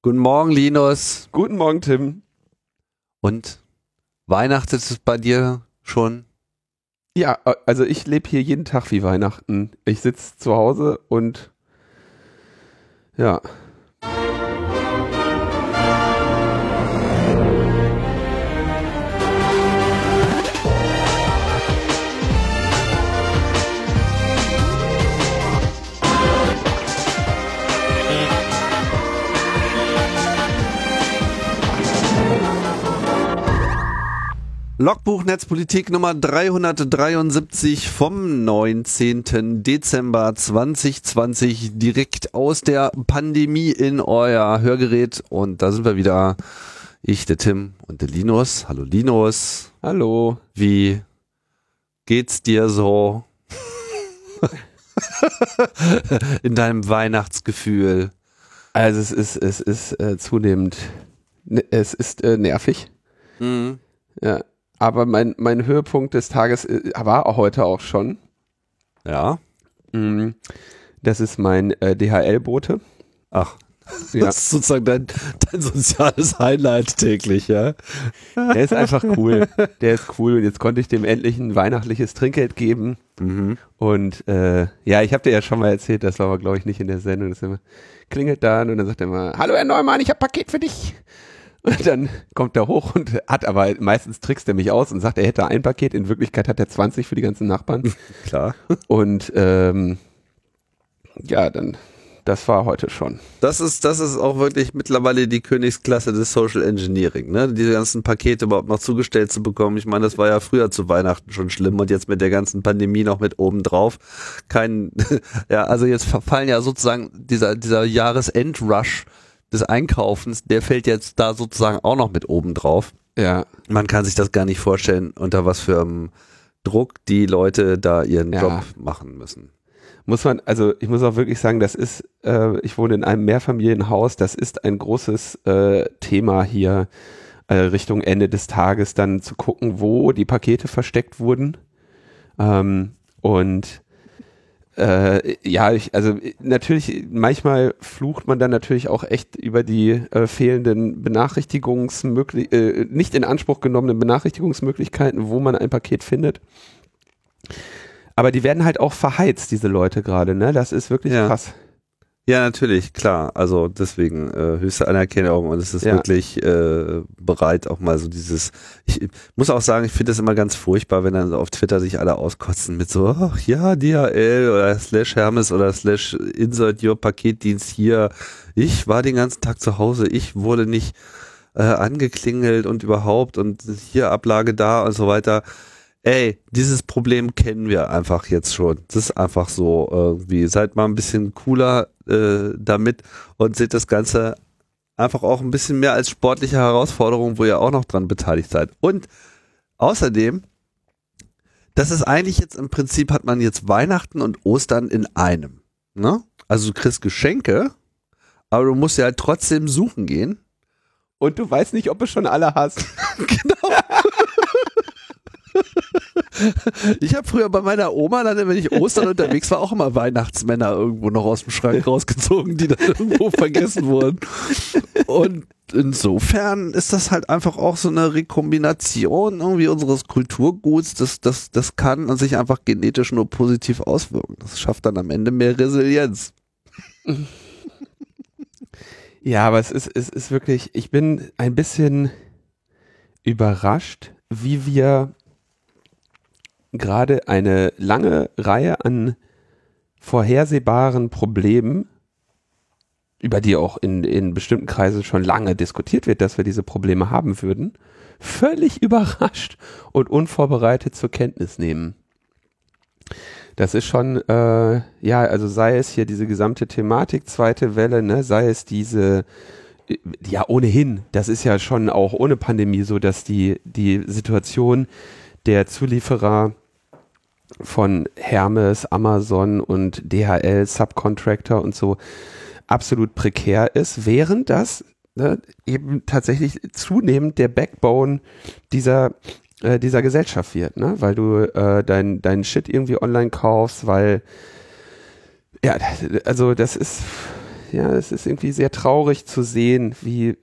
Guten Morgen, Linus. Guten Morgen, Tim. Und Weihnachten ist es bei dir schon? Ja, also ich lebe hier jeden Tag wie Weihnachten. Ich sitze zu Hause und ja, Logbuch Netzpolitik Nummer 373 vom 19. Dezember 2020 direkt aus der Pandemie in euer Hörgerät und da sind wir wieder. Ich, der Tim und der Linus. Hallo Linus. Hallo. Wie geht's dir so? in deinem Weihnachtsgefühl? Also es ist, es ist äh, zunehmend, es ist äh, nervig. Mhm. Ja, aber mein, mein Höhepunkt des Tages äh, war heute auch schon. Ja. Mm, das ist mein äh, DHL-Bote. Ach. Ja. Das ist sozusagen dein, dein soziales Highlight täglich, ja. Der ist einfach cool. Der ist cool. Und jetzt konnte ich dem endlich ein weihnachtliches Trinkgeld geben. Mhm. Und äh, ja, ich habe dir ja schon mal erzählt, das war aber, glaube ich, nicht in der Sendung. Das immer, klingelt dann und dann sagt er immer, Hallo Herr Neumann, ich habe Paket für dich. Und dann kommt er hoch und hat aber meistens trickst er mich aus und sagt, er hätte ein Paket. In Wirklichkeit hat er 20 für die ganzen Nachbarn. Klar. Und ähm, ja, dann das war heute schon. Das ist, das ist auch wirklich mittlerweile die Königsklasse des Social Engineering, ne? Diese ganzen Pakete überhaupt noch zugestellt zu bekommen. Ich meine, das war ja früher zu Weihnachten schon schlimm und jetzt mit der ganzen Pandemie noch mit oben drauf. Kein, ja, also jetzt verfallen ja sozusagen dieser, dieser Jahresendrush des Einkaufens, der fällt jetzt da sozusagen auch noch mit oben drauf. Ja. Man kann sich das gar nicht vorstellen, unter was für einem Druck die Leute da ihren ja. Job machen müssen. Muss man, also ich muss auch wirklich sagen, das ist, äh, ich wohne in einem Mehrfamilienhaus, das ist ein großes äh, Thema hier äh, Richtung Ende des Tages, dann zu gucken, wo die Pakete versteckt wurden. Ähm, und äh, ja, ich, also natürlich, manchmal flucht man dann natürlich auch echt über die äh, fehlenden Benachrichtigungsmöglichkeiten, äh, nicht in Anspruch genommenen Benachrichtigungsmöglichkeiten, wo man ein Paket findet. Aber die werden halt auch verheizt, diese Leute gerade, ne? Das ist wirklich ja. krass. Ja, natürlich, klar. Also deswegen äh, höchste Anerkennung und es ist ja. wirklich äh, bereit, auch mal so dieses. Ich muss auch sagen, ich finde das immer ganz furchtbar, wenn dann auf Twitter sich alle auskotzen mit so, ach ja, DHL oder slash Hermes oder slash insert your Paketdienst hier. Ich war den ganzen Tag zu Hause, ich wurde nicht äh, angeklingelt und überhaupt und hier Ablage da und so weiter ey, dieses Problem kennen wir einfach jetzt schon. Das ist einfach so irgendwie. Seid mal ein bisschen cooler äh, damit und seht das Ganze einfach auch ein bisschen mehr als sportliche Herausforderung, wo ihr auch noch dran beteiligt seid. Und außerdem, das ist eigentlich jetzt im Prinzip hat man jetzt Weihnachten und Ostern in einem. Ne? Also du kriegst Geschenke, aber du musst ja halt trotzdem suchen gehen. Und du weißt nicht, ob du schon alle hast. genau. Ich habe früher bei meiner Oma, dann, wenn ich Ostern unterwegs war, auch immer Weihnachtsmänner irgendwo noch aus dem Schrank rausgezogen, die dann irgendwo vergessen wurden. Und insofern ist das halt einfach auch so eine Rekombination irgendwie unseres Kulturguts. Das, das, das kann sich einfach genetisch nur positiv auswirken. Das schafft dann am Ende mehr Resilienz. Ja, aber es ist, es ist wirklich, ich bin ein bisschen überrascht, wie wir gerade eine lange Reihe an vorhersehbaren Problemen, über die auch in, in bestimmten Kreisen schon lange diskutiert wird, dass wir diese Probleme haben würden, völlig überrascht und unvorbereitet zur Kenntnis nehmen. Das ist schon, äh, ja, also sei es hier diese gesamte Thematik, zweite Welle, ne, sei es diese, ja, ohnehin, das ist ja schon auch ohne Pandemie so, dass die, die Situation der Zulieferer von Hermes, Amazon und DHL, Subcontractor und so absolut prekär ist, während das ne, eben tatsächlich zunehmend der Backbone dieser äh, dieser Gesellschaft wird, ne? weil du äh, dein dein Shit irgendwie online kaufst, weil ja, also das ist ja, es ist irgendwie sehr traurig zu sehen, wie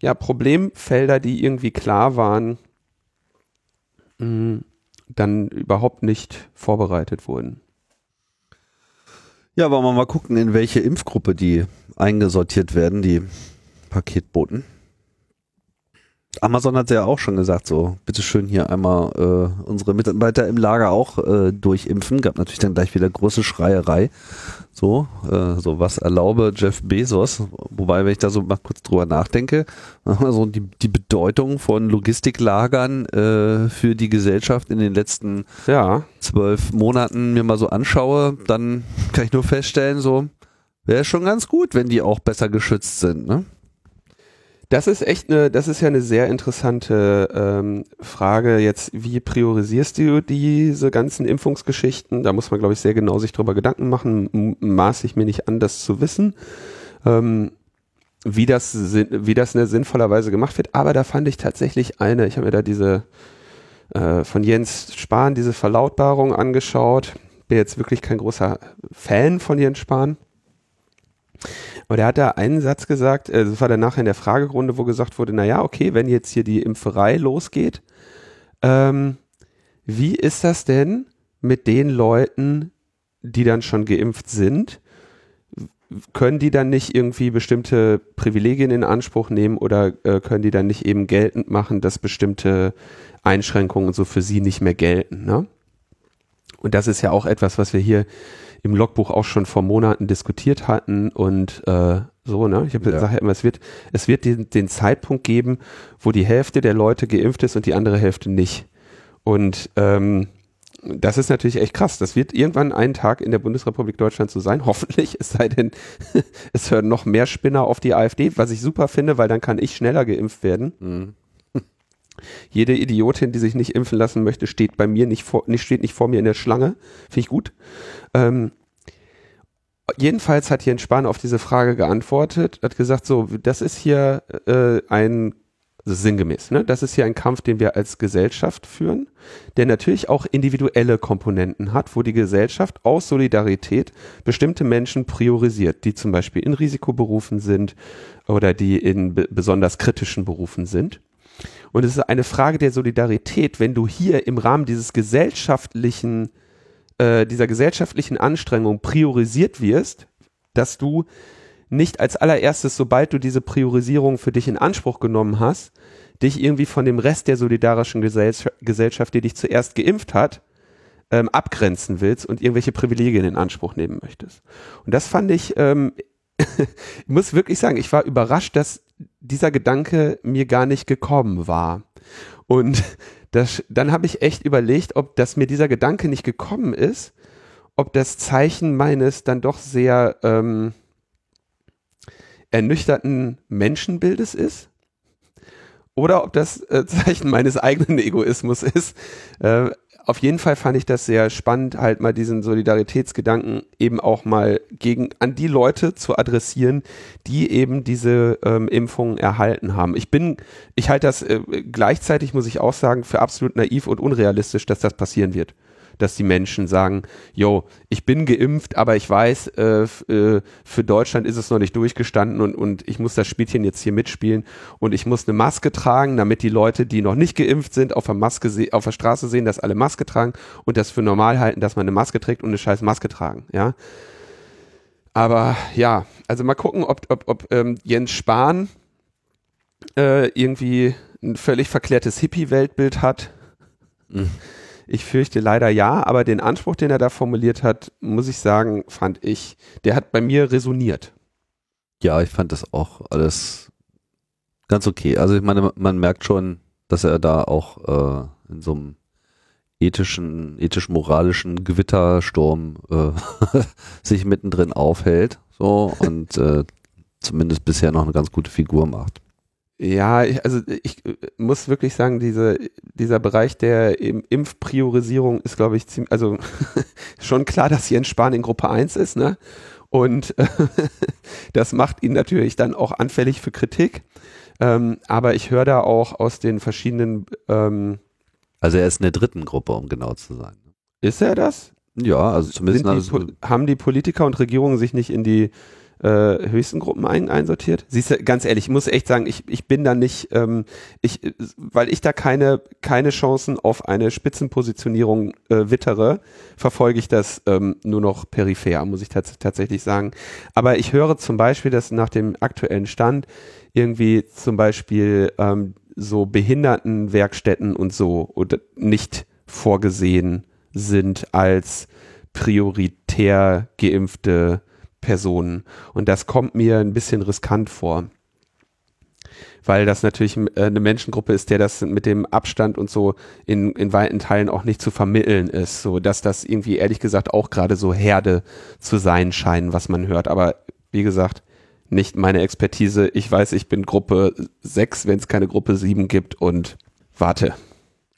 ja, Problemfelder, die irgendwie klar waren, mh, mm, dann überhaupt nicht vorbereitet wurden. Ja, wollen wir mal gucken, in welche Impfgruppe die eingesortiert werden, die Paketboten. Amazon hat ja auch schon gesagt, so, bitteschön hier einmal äh, unsere Mitarbeiter im Lager auch äh, durchimpfen. Gab natürlich dann gleich wieder große Schreierei. So, äh, so was erlaube Jeff Bezos. Wobei, wenn ich da so mal kurz drüber nachdenke, so die, die Bedeutung von Logistiklagern äh, für die Gesellschaft in den letzten ja. zwölf Monaten mir mal so anschaue, dann kann ich nur feststellen, so, wäre schon ganz gut, wenn die auch besser geschützt sind, ne? Das ist echt eine, das ist ja eine sehr interessante ähm, Frage. Jetzt, wie priorisierst du diese ganzen Impfungsgeschichten? Da muss man, glaube ich, sehr genau sich drüber Gedanken machen. Maße ich mir nicht an, das zu wissen, ähm, wie das, wie das in sinnvollerweise gemacht wird. Aber da fand ich tatsächlich eine. Ich habe mir da diese äh, von Jens Spahn diese Verlautbarung angeschaut. Bin jetzt wirklich kein großer Fan von Jens Spahn. Aber der hat da einen Satz gesagt, äh, das war dann nachher in der Fragerunde, wo gesagt wurde, naja, okay, wenn jetzt hier die Impferei losgeht, ähm, wie ist das denn mit den Leuten, die dann schon geimpft sind? Können die dann nicht irgendwie bestimmte Privilegien in Anspruch nehmen oder äh, können die dann nicht eben geltend machen, dass bestimmte Einschränkungen so für sie nicht mehr gelten? Ne? Und das ist ja auch etwas, was wir hier im Logbuch auch schon vor Monaten diskutiert hatten und äh, so, ne? Ich habe ja. gesagt, es wird, es wird den, den Zeitpunkt geben, wo die Hälfte der Leute geimpft ist und die andere Hälfte nicht. Und ähm, das ist natürlich echt krass. Das wird irgendwann einen Tag in der Bundesrepublik Deutschland so sein, hoffentlich, es sei denn, es hören noch mehr Spinner auf die AfD, was ich super finde, weil dann kann ich schneller geimpft werden. Mhm. Jede Idiotin, die sich nicht impfen lassen möchte, steht bei mir nicht vor, nicht, steht nicht vor mir in der Schlange. Finde ich gut. Ähm, jedenfalls hat Jens Spahn auf diese Frage geantwortet, hat gesagt, so, das ist hier äh, ein, also sinngemäß, ne? das ist hier ein Kampf, den wir als Gesellschaft führen, der natürlich auch individuelle Komponenten hat, wo die Gesellschaft aus Solidarität bestimmte Menschen priorisiert, die zum Beispiel in Risikoberufen sind oder die in besonders kritischen Berufen sind. Und es ist eine Frage der Solidarität, wenn du hier im Rahmen dieses gesellschaftlichen, äh, dieser gesellschaftlichen Anstrengung priorisiert wirst, dass du nicht als allererstes, sobald du diese Priorisierung für dich in Anspruch genommen hast, dich irgendwie von dem Rest der solidarischen Gesellschaft, die dich zuerst geimpft hat, ähm, abgrenzen willst und irgendwelche Privilegien in Anspruch nehmen möchtest. Und das fand ich, ähm, ich muss wirklich sagen, ich war überrascht, dass dieser Gedanke mir gar nicht gekommen war. Und das, dann habe ich echt überlegt, ob dass mir dieser Gedanke nicht gekommen ist, ob das Zeichen meines dann doch sehr ähm, ernüchterten Menschenbildes ist oder ob das äh, Zeichen meines eigenen Egoismus ist. Äh, auf jeden Fall fand ich das sehr spannend, halt mal diesen Solidaritätsgedanken eben auch mal gegen an die Leute zu adressieren, die eben diese ähm, Impfungen erhalten haben. Ich bin, ich halte das äh, gleichzeitig, muss ich auch sagen, für absolut naiv und unrealistisch, dass das passieren wird dass die Menschen sagen, yo, ich bin geimpft, aber ich weiß, äh, äh, für Deutschland ist es noch nicht durchgestanden und, und ich muss das Spielchen jetzt hier mitspielen und ich muss eine Maske tragen, damit die Leute, die noch nicht geimpft sind, auf der Maske auf der Straße sehen, dass alle Maske tragen und das für normal halten, dass man eine Maske trägt und eine scheiß Maske tragen, ja. Aber ja, also mal gucken, ob, ob, ob ähm, Jens Spahn äh, irgendwie ein völlig verklärtes Hippie-Weltbild hat. Mhm. Ich fürchte leider ja, aber den Anspruch, den er da formuliert hat, muss ich sagen, fand ich, der hat bei mir resoniert. Ja, ich fand das auch alles ganz okay. Also ich meine, man merkt schon, dass er da auch äh, in so einem ethischen, ethisch-moralischen Gewittersturm äh, sich mittendrin aufhält. So und äh, zumindest bisher noch eine ganz gute Figur macht. Ja, ich, also ich äh, muss wirklich sagen, diese, dieser Bereich der Impfpriorisierung ist, glaube ich, ziemlich, also schon klar, dass Jens Spahn in Gruppe 1 ist, ne? Und äh, das macht ihn natürlich dann auch anfällig für Kritik. Ähm, aber ich höre da auch aus den verschiedenen. Ähm, also er ist in der dritten Gruppe, um genau zu sein. Ist er das? Ja, also zumindest die, haben die Politiker und Regierungen sich nicht in die äh, höchsten Gruppen ein, einsortiert. Siehst du, ganz ehrlich, ich muss echt sagen, ich, ich bin da nicht, ähm, ich, weil ich da keine, keine Chancen auf eine Spitzenpositionierung äh, wittere, verfolge ich das ähm, nur noch peripher, muss ich tats tatsächlich sagen. Aber ich höre zum Beispiel, dass nach dem aktuellen Stand irgendwie zum Beispiel ähm, so Behindertenwerkstätten und so oder nicht vorgesehen sind als prioritär geimpfte Personen. Und das kommt mir ein bisschen riskant vor. Weil das natürlich äh, eine Menschengruppe ist, der das mit dem Abstand und so in, in weiten Teilen auch nicht zu vermitteln ist. So dass das irgendwie ehrlich gesagt auch gerade so Herde zu sein scheinen, was man hört. Aber wie gesagt, nicht meine Expertise. Ich weiß, ich bin Gruppe 6, wenn es keine Gruppe 7 gibt und warte.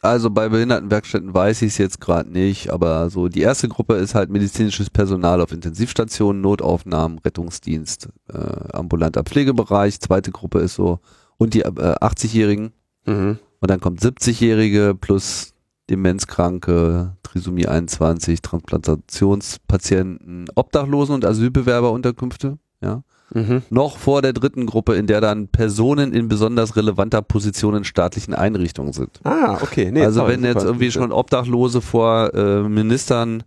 Also bei Behindertenwerkstätten weiß ich es jetzt gerade nicht, aber so die erste Gruppe ist halt medizinisches Personal auf Intensivstationen, Notaufnahmen, Rettungsdienst, äh, ambulanter Pflegebereich. Zweite Gruppe ist so und die äh, 80-Jährigen mhm. und dann kommt 70-Jährige plus Demenzkranke, Trisomie 21, Transplantationspatienten, Obdachlosen und Asylbewerberunterkünfte. Ja. Mhm. Noch vor der dritten Gruppe, in der dann Personen in besonders relevanter Position in staatlichen Einrichtungen sind. Ah, okay. Nee, also toll, wenn jetzt irgendwie schon Obdachlose vor äh, Ministern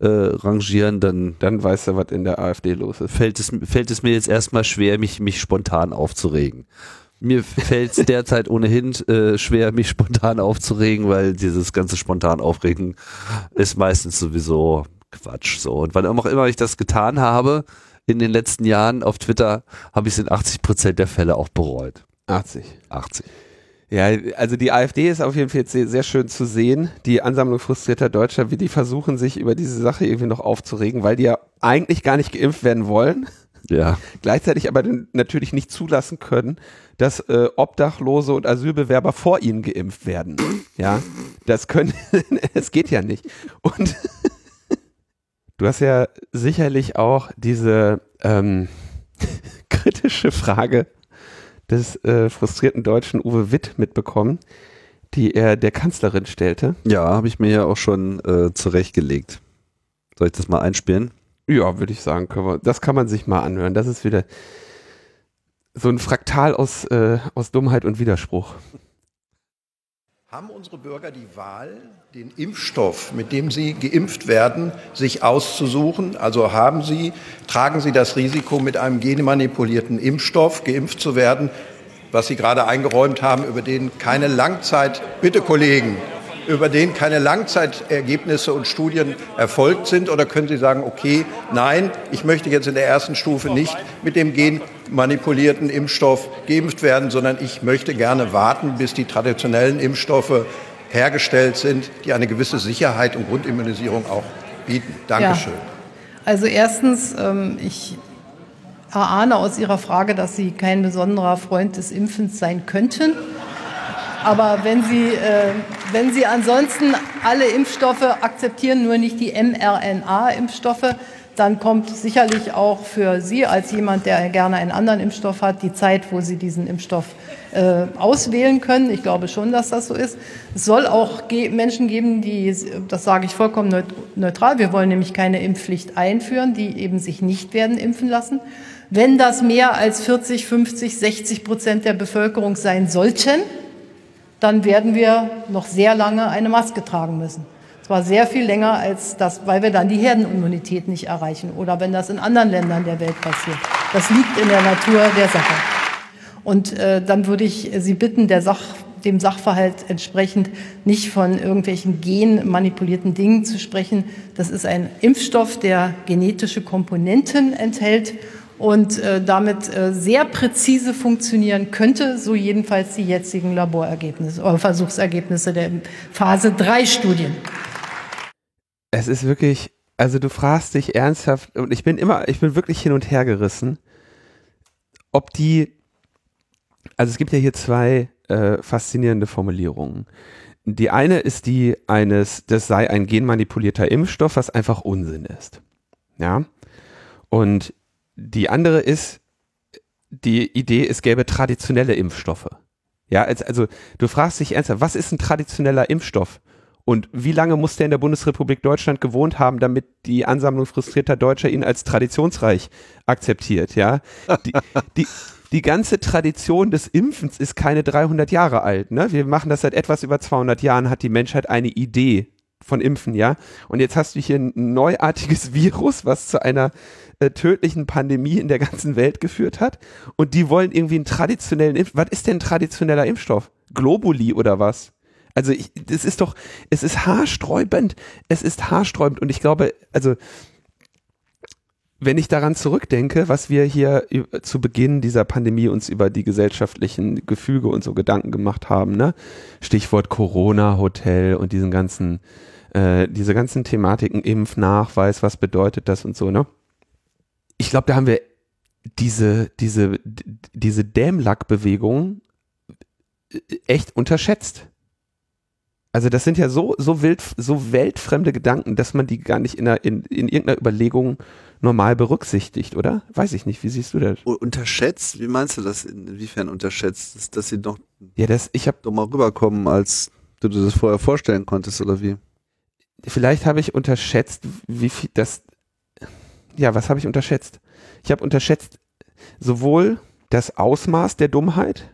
äh, rangieren, dann dann weißt du, was in der AfD los ist. Fällt es, fällt es mir jetzt erstmal schwer, mich, mich spontan aufzuregen. Mir fällt es derzeit ohnehin äh, schwer, mich spontan aufzuregen, weil dieses ganze spontan Aufregen ist meistens sowieso Quatsch. So. Und wann auch immer ich das getan habe, in den letzten Jahren auf Twitter habe ich es in 80 Prozent der Fälle auch bereut. 80. 80. Ja, also die AfD ist auf jeden Fall jetzt sehr schön zu sehen, die Ansammlung frustrierter Deutscher, wie die versuchen, sich über diese Sache irgendwie noch aufzuregen, weil die ja eigentlich gar nicht geimpft werden wollen. Ja. Gleichzeitig aber natürlich nicht zulassen können, dass äh, Obdachlose und Asylbewerber vor ihnen geimpft werden. Ja, das können, es geht ja nicht. Und Du hast ja sicherlich auch diese ähm, kritische Frage des äh, frustrierten Deutschen Uwe Witt mitbekommen, die er der Kanzlerin stellte. Ja, habe ich mir ja auch schon äh, zurechtgelegt. Soll ich das mal einspielen? Ja, würde ich sagen, wir, das kann man sich mal anhören. Das ist wieder so ein Fraktal aus, äh, aus Dummheit und Widerspruch. Haben unsere Bürger die Wahl, den Impfstoff, mit dem sie geimpft werden, sich auszusuchen? Also haben sie, tragen sie das Risiko, mit einem genmanipulierten Impfstoff geimpft zu werden, was Sie gerade eingeräumt haben, über den keine Langzeit, bitte Kollegen, über den keine Langzeitergebnisse und Studien erfolgt sind? Oder können Sie sagen, okay, nein, ich möchte jetzt in der ersten Stufe nicht mit dem genmanipulierten Impfstoff geimpft werden, sondern ich möchte gerne warten, bis die traditionellen Impfstoffe hergestellt sind, die eine gewisse Sicherheit und Grundimmunisierung auch bieten. Dankeschön. Ja. Also erstens, ähm, ich erahne aus Ihrer Frage, dass Sie kein besonderer Freund des Impfens sein könnten. Aber wenn Sie, äh, wenn Sie ansonsten alle Impfstoffe akzeptieren, nur nicht die mRNA-Impfstoffe, dann kommt sicherlich auch für Sie als jemand, der gerne einen anderen Impfstoff hat, die Zeit, wo Sie diesen Impfstoff äh, auswählen können. Ich glaube schon, dass das so ist. Es soll auch ge Menschen geben, die, das sage ich vollkommen neutral, wir wollen nämlich keine Impfpflicht einführen, die eben sich nicht werden impfen lassen. Wenn das mehr als 40, 50, 60 Prozent der Bevölkerung sein sollten, dann werden wir noch sehr lange eine Maske tragen müssen. Zwar sehr viel länger als das, weil wir dann die Herdenimmunität nicht erreichen oder wenn das in anderen Ländern der Welt passiert. Das liegt in der Natur der Sache. Und äh, dann würde ich Sie bitten, der Sach, dem Sachverhalt entsprechend nicht von irgendwelchen genmanipulierten Dingen zu sprechen. Das ist ein Impfstoff, der genetische Komponenten enthält und äh, damit äh, sehr präzise funktionieren könnte, so jedenfalls die jetzigen Laborergebnisse oder Versuchsergebnisse der Phase 3 Studien. Es ist wirklich, also du fragst dich ernsthaft und ich bin immer, ich bin wirklich hin und her gerissen, ob die, also es gibt ja hier zwei äh, faszinierende Formulierungen. Die eine ist die eines, das sei ein genmanipulierter Impfstoff, was einfach Unsinn ist. Ja. Und die andere ist die Idee, es gäbe traditionelle Impfstoffe. Ja, also du fragst dich ernsthaft, was ist ein traditioneller Impfstoff? Und wie lange muss der in der Bundesrepublik Deutschland gewohnt haben, damit die Ansammlung frustrierter Deutscher ihn als traditionsreich akzeptiert, ja? Die, die, die ganze Tradition des Impfens ist keine 300 Jahre alt, ne? Wir machen das seit etwas über 200 Jahren, hat die Menschheit eine Idee von Impfen, ja? Und jetzt hast du hier ein neuartiges Virus, was zu einer äh, tödlichen Pandemie in der ganzen Welt geführt hat. Und die wollen irgendwie einen traditionellen Impfstoff. Was ist denn ein traditioneller Impfstoff? Globuli oder was? Also ich, das ist doch, es ist haarsträubend. Es ist haarsträubend. Und ich glaube, also wenn ich daran zurückdenke, was wir hier zu Beginn dieser Pandemie uns über die gesellschaftlichen Gefüge und so Gedanken gemacht haben, ne? Stichwort Corona-Hotel und diesen ganzen, äh, diese ganzen Thematiken, Impfnachweis, was bedeutet das und so, ne? Ich glaube, da haben wir diese, diese, diese Dämlack-Bewegung echt unterschätzt. Also das sind ja so, so wild, so weltfremde Gedanken, dass man die gar nicht in, einer, in, in irgendeiner Überlegung normal berücksichtigt, oder? Weiß ich nicht. Wie siehst du das? Unterschätzt? Wie meinst du das? Inwiefern unterschätzt? Dass, dass sie noch, ja, das, ich hab, doch mal rüberkommen, als du dir das vorher vorstellen konntest, oder wie? Vielleicht habe ich unterschätzt, wie viel das, ja, was habe ich unterschätzt? Ich habe unterschätzt sowohl das Ausmaß der Dummheit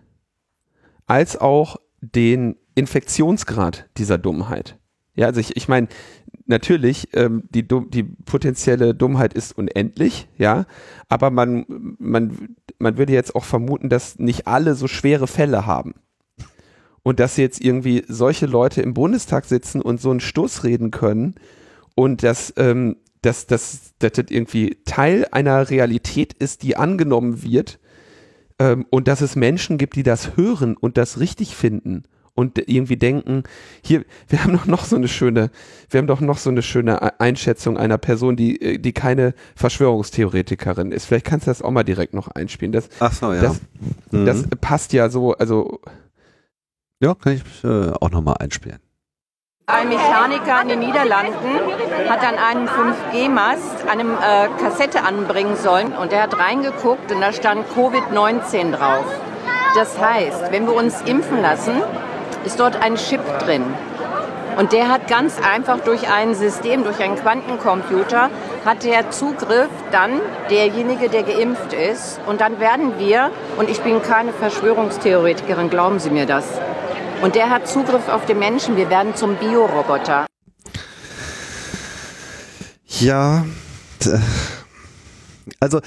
als auch den Infektionsgrad dieser Dummheit. Ja, also ich, ich meine, natürlich, ähm, die, die potenzielle Dummheit ist unendlich, ja, aber man, man, man würde jetzt auch vermuten, dass nicht alle so schwere Fälle haben. Und dass jetzt irgendwie solche Leute im Bundestag sitzen und so einen Stoß reden können und dass, ähm, dass, dass, dass das irgendwie Teil einer Realität ist, die angenommen wird ähm, und dass es Menschen gibt, die das hören und das richtig finden und irgendwie denken, hier, wir haben doch noch so eine schöne, wir haben doch noch so eine schöne Einschätzung einer Person, die, äh, die keine Verschwörungstheoretikerin ist. Vielleicht kannst du das auch mal direkt noch einspielen. Das, Ach so, ja. Das, mhm. das passt ja so, also. Ja, kann ich äh, auch nochmal einspielen. Ein Mechaniker in den Niederlanden hat an einem 5G-Mast eine äh, Kassette anbringen sollen und er hat reingeguckt und da stand Covid-19 drauf. Das heißt, wenn wir uns impfen lassen, ist dort ein Chip drin. Und der hat ganz einfach durch ein System, durch einen Quantencomputer, hat der Zugriff dann derjenige, der geimpft ist. Und dann werden wir, und ich bin keine Verschwörungstheoretikerin, glauben Sie mir das. Und der hat Zugriff auf den Menschen. Wir werden zum Bioroboter. Ja, also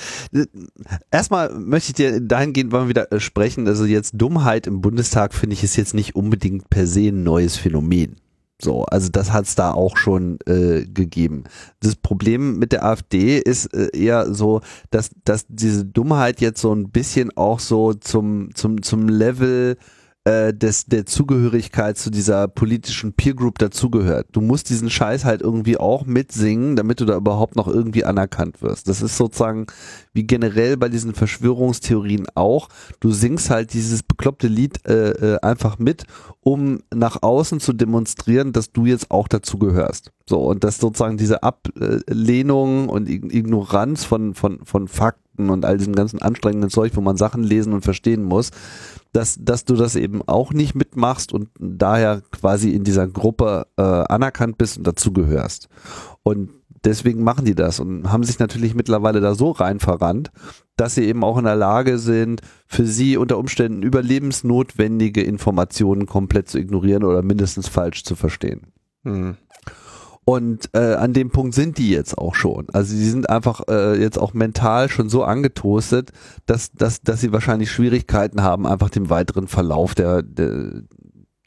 erstmal möchte ich dir dahingehend mal wieder äh, sprechen. Also jetzt Dummheit im Bundestag finde ich ist jetzt nicht unbedingt per se ein neues Phänomen. So, also das hat es da auch schon äh, gegeben. Das Problem mit der AfD ist äh, eher so, dass, dass diese Dummheit jetzt so ein bisschen auch so zum, zum, zum Level äh, des, der Zugehörigkeit zu dieser politischen Peer Group dazugehört. Du musst diesen Scheiß halt irgendwie auch mitsingen, damit du da überhaupt noch irgendwie anerkannt wirst. Das ist sozusagen wie generell bei diesen Verschwörungstheorien auch. Du singst halt dieses bekloppte Lied äh, äh, einfach mit, um nach außen zu demonstrieren, dass du jetzt auch dazu gehörst. So, und dass sozusagen diese Ablehnung und Ignoranz von, von, von Fakten und all diesem ganzen anstrengenden Zeug, wo man Sachen lesen und verstehen muss, dass, dass du das eben auch nicht mitmachst und daher quasi in dieser Gruppe äh, anerkannt bist und dazugehörst. Und deswegen machen die das und haben sich natürlich mittlerweile da so rein verrannt, dass sie eben auch in der Lage sind, für sie unter Umständen überlebensnotwendige Informationen komplett zu ignorieren oder mindestens falsch zu verstehen. Mhm. Und äh, an dem Punkt sind die jetzt auch schon. Also die sind einfach äh, jetzt auch mental schon so angetoastet, dass, dass, dass sie wahrscheinlich Schwierigkeiten haben, einfach dem weiteren Verlauf der, der,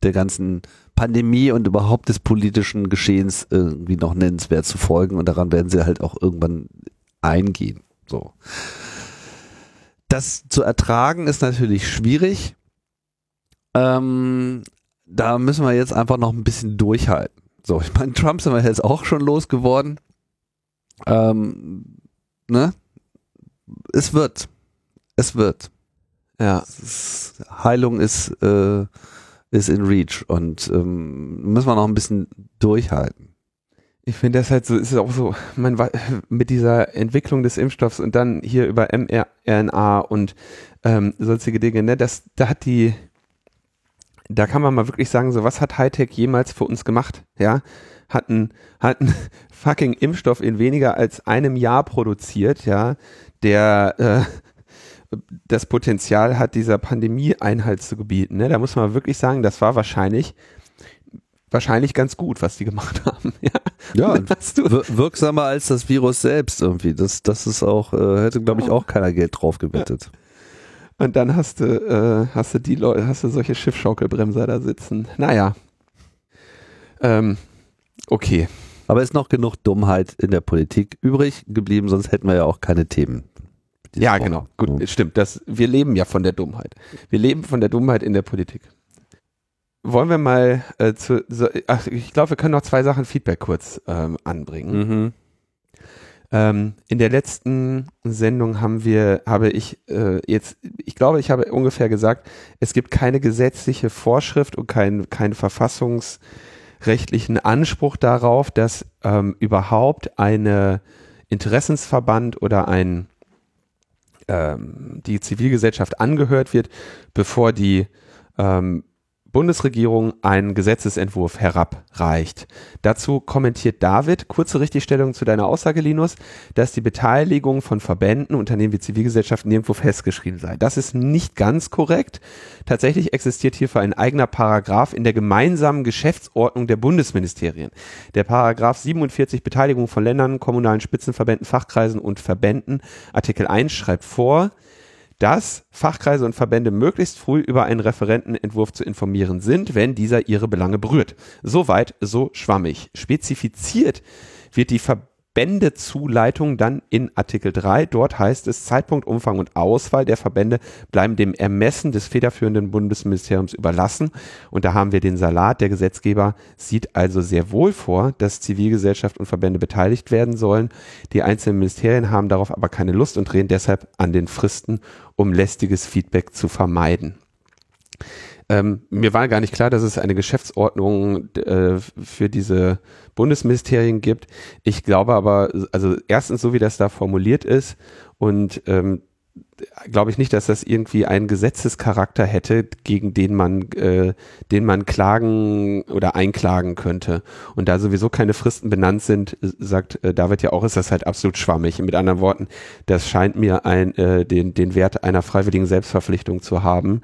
der ganzen Pandemie und überhaupt des politischen Geschehens irgendwie noch nennenswert zu folgen. Und daran werden sie halt auch irgendwann eingehen. So. Das zu ertragen ist natürlich schwierig. Ähm, da müssen wir jetzt einfach noch ein bisschen durchhalten. So, ich meine, Trump sind wir jetzt auch schon losgeworden. Ähm, ne? Es wird. Es wird. Ja. Es, Heilung ist, äh, ist in Reach und ähm, müssen wir noch ein bisschen durchhalten. Ich finde das halt so, ist auch so, man mit dieser Entwicklung des Impfstoffs und dann hier über mRNA und ähm, sonstige Dinge, ne, das, da hat die, da kann man mal wirklich sagen, so was hat Hightech jemals für uns gemacht? Ja, hatten hatten fucking Impfstoff in weniger als einem Jahr produziert, ja, der äh, das Potenzial hat, dieser Pandemie Einhalt zu gebieten. Ne? Da muss man wirklich sagen, das war wahrscheinlich wahrscheinlich ganz gut, was die gemacht haben. Ja, ja wirksamer als das Virus selbst irgendwie. Das, das ist auch, äh, hätte glaube ich auch keiner Geld drauf gewettet. Ja. Und dann hast du, äh, hast du die Leute, hast du solche Schiffschaukelbremser da sitzen. Naja. Ähm, okay. Aber ist noch genug Dummheit in der Politik übrig geblieben, sonst hätten wir ja auch keine Themen. Ja, Woche. genau. Gut, ja. stimmt. Das, wir leben ja von der Dummheit. Wir leben von der Dummheit in der Politik. Wollen wir mal äh, zu, so, ach, ich glaube, wir können noch zwei Sachen Feedback kurz ähm, anbringen. Mhm. Ähm, in der letzten Sendung haben wir, habe ich äh, jetzt, ich glaube, ich habe ungefähr gesagt, es gibt keine gesetzliche Vorschrift und keinen kein verfassungsrechtlichen Anspruch darauf, dass ähm, überhaupt eine Interessensverband oder ein ähm, die Zivilgesellschaft angehört wird, bevor die ähm, Bundesregierung einen Gesetzesentwurf herabreicht. Dazu kommentiert David, kurze Richtigstellung zu deiner Aussage, Linus, dass die Beteiligung von Verbänden, Unternehmen wie Zivilgesellschaften nirgendwo festgeschrieben sei. Das ist nicht ganz korrekt. Tatsächlich existiert hierfür ein eigener Paragraph in der gemeinsamen Geschäftsordnung der Bundesministerien. Der Paragraph 47 Beteiligung von Ländern, kommunalen Spitzenverbänden, Fachkreisen und Verbänden, Artikel 1 schreibt vor, dass Fachkreise und Verbände möglichst früh über einen Referentenentwurf zu informieren sind, wenn dieser ihre Belange berührt. Soweit so schwammig. Spezifiziert wird die Ver Verbändezuleitung dann in Artikel 3. Dort heißt es, Zeitpunkt, Umfang und Auswahl der Verbände bleiben dem Ermessen des federführenden Bundesministeriums überlassen. Und da haben wir den Salat. Der Gesetzgeber sieht also sehr wohl vor, dass Zivilgesellschaft und Verbände beteiligt werden sollen. Die einzelnen Ministerien haben darauf aber keine Lust und drehen deshalb an den Fristen, um lästiges Feedback zu vermeiden. Ähm, mir war gar nicht klar, dass es eine Geschäftsordnung äh, für diese Bundesministerien gibt. Ich glaube aber, also erstens so wie das da formuliert ist und ähm, glaube ich nicht, dass das irgendwie einen Gesetzescharakter hätte, gegen den man, äh, den man klagen oder einklagen könnte. Und da sowieso keine Fristen benannt sind, sagt äh, David ja auch, ist das halt absolut schwammig. Mit anderen Worten, das scheint mir ein, äh, den, den Wert einer freiwilligen Selbstverpflichtung zu haben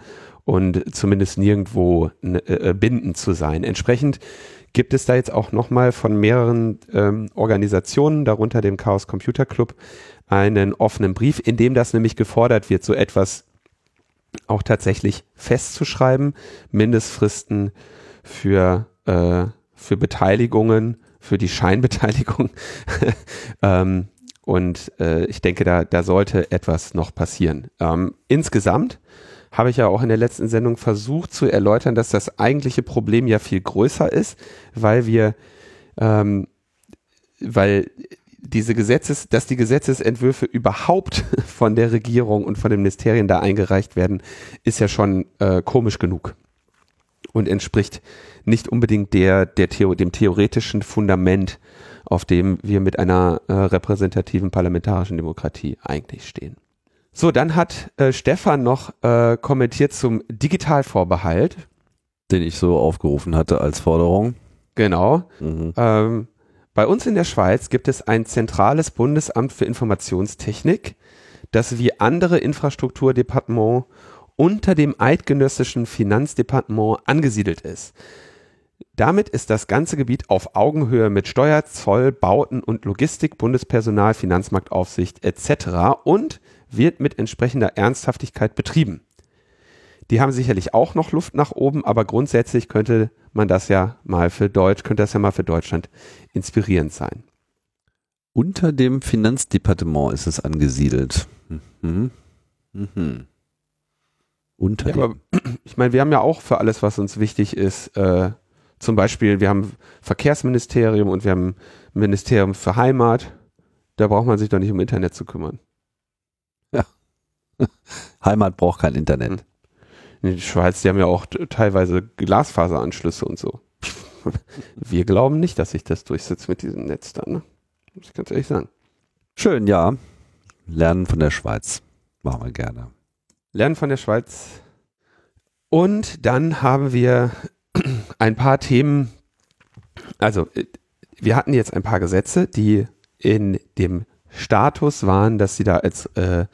und zumindest nirgendwo äh, bindend zu sein. Entsprechend gibt es da jetzt auch nochmal von mehreren ähm, Organisationen, darunter dem Chaos Computer Club, einen offenen Brief, in dem das nämlich gefordert wird, so etwas auch tatsächlich festzuschreiben, Mindestfristen für, äh, für Beteiligungen, für die Scheinbeteiligung. ähm, und äh, ich denke, da, da sollte etwas noch passieren. Ähm, insgesamt habe ich ja auch in der letzten Sendung versucht zu erläutern, dass das eigentliche Problem ja viel größer ist, weil wir, ähm, weil diese Gesetzes, dass die Gesetzesentwürfe überhaupt von der Regierung und von den Ministerien da eingereicht werden, ist ja schon äh, komisch genug und entspricht nicht unbedingt der, der Theo, dem theoretischen Fundament, auf dem wir mit einer äh, repräsentativen parlamentarischen Demokratie eigentlich stehen. So, dann hat äh, Stefan noch äh, kommentiert zum Digitalvorbehalt. Den ich so aufgerufen hatte als Forderung. Genau. Mhm. Ähm, bei uns in der Schweiz gibt es ein zentrales Bundesamt für Informationstechnik, das wie andere Infrastrukturdepartements unter dem eidgenössischen Finanzdepartement angesiedelt ist. Damit ist das ganze Gebiet auf Augenhöhe mit Steuer, Zoll, Bauten und Logistik, Bundespersonal, Finanzmarktaufsicht etc. und wird mit entsprechender Ernsthaftigkeit betrieben. Die haben sicherlich auch noch Luft nach oben, aber grundsätzlich könnte man das ja mal für Deutsch, könnte das ja mal für Deutschland inspirierend sein. Unter dem Finanzdepartement ist es angesiedelt. Mhm. Mhm. Unter ja, dem. Aber ich meine, wir haben ja auch für alles, was uns wichtig ist, äh, zum Beispiel, wir haben Verkehrsministerium und wir haben Ministerium für Heimat. Da braucht man sich doch nicht um Internet zu kümmern. Heimat braucht kein Internet. In der Schweiz, die haben ja auch teilweise Glasfaseranschlüsse und so. Wir glauben nicht, dass sich das durchsetzt mit diesem Netz dann. Ne? Muss ich ganz ehrlich sagen. Schön, ja. Lernen von der Schweiz. Machen wir gerne. Lernen von der Schweiz. Und dann haben wir ein paar Themen, also äh, wir hatten jetzt ein paar Gesetze, die in dem Status waren, dass sie da als äh,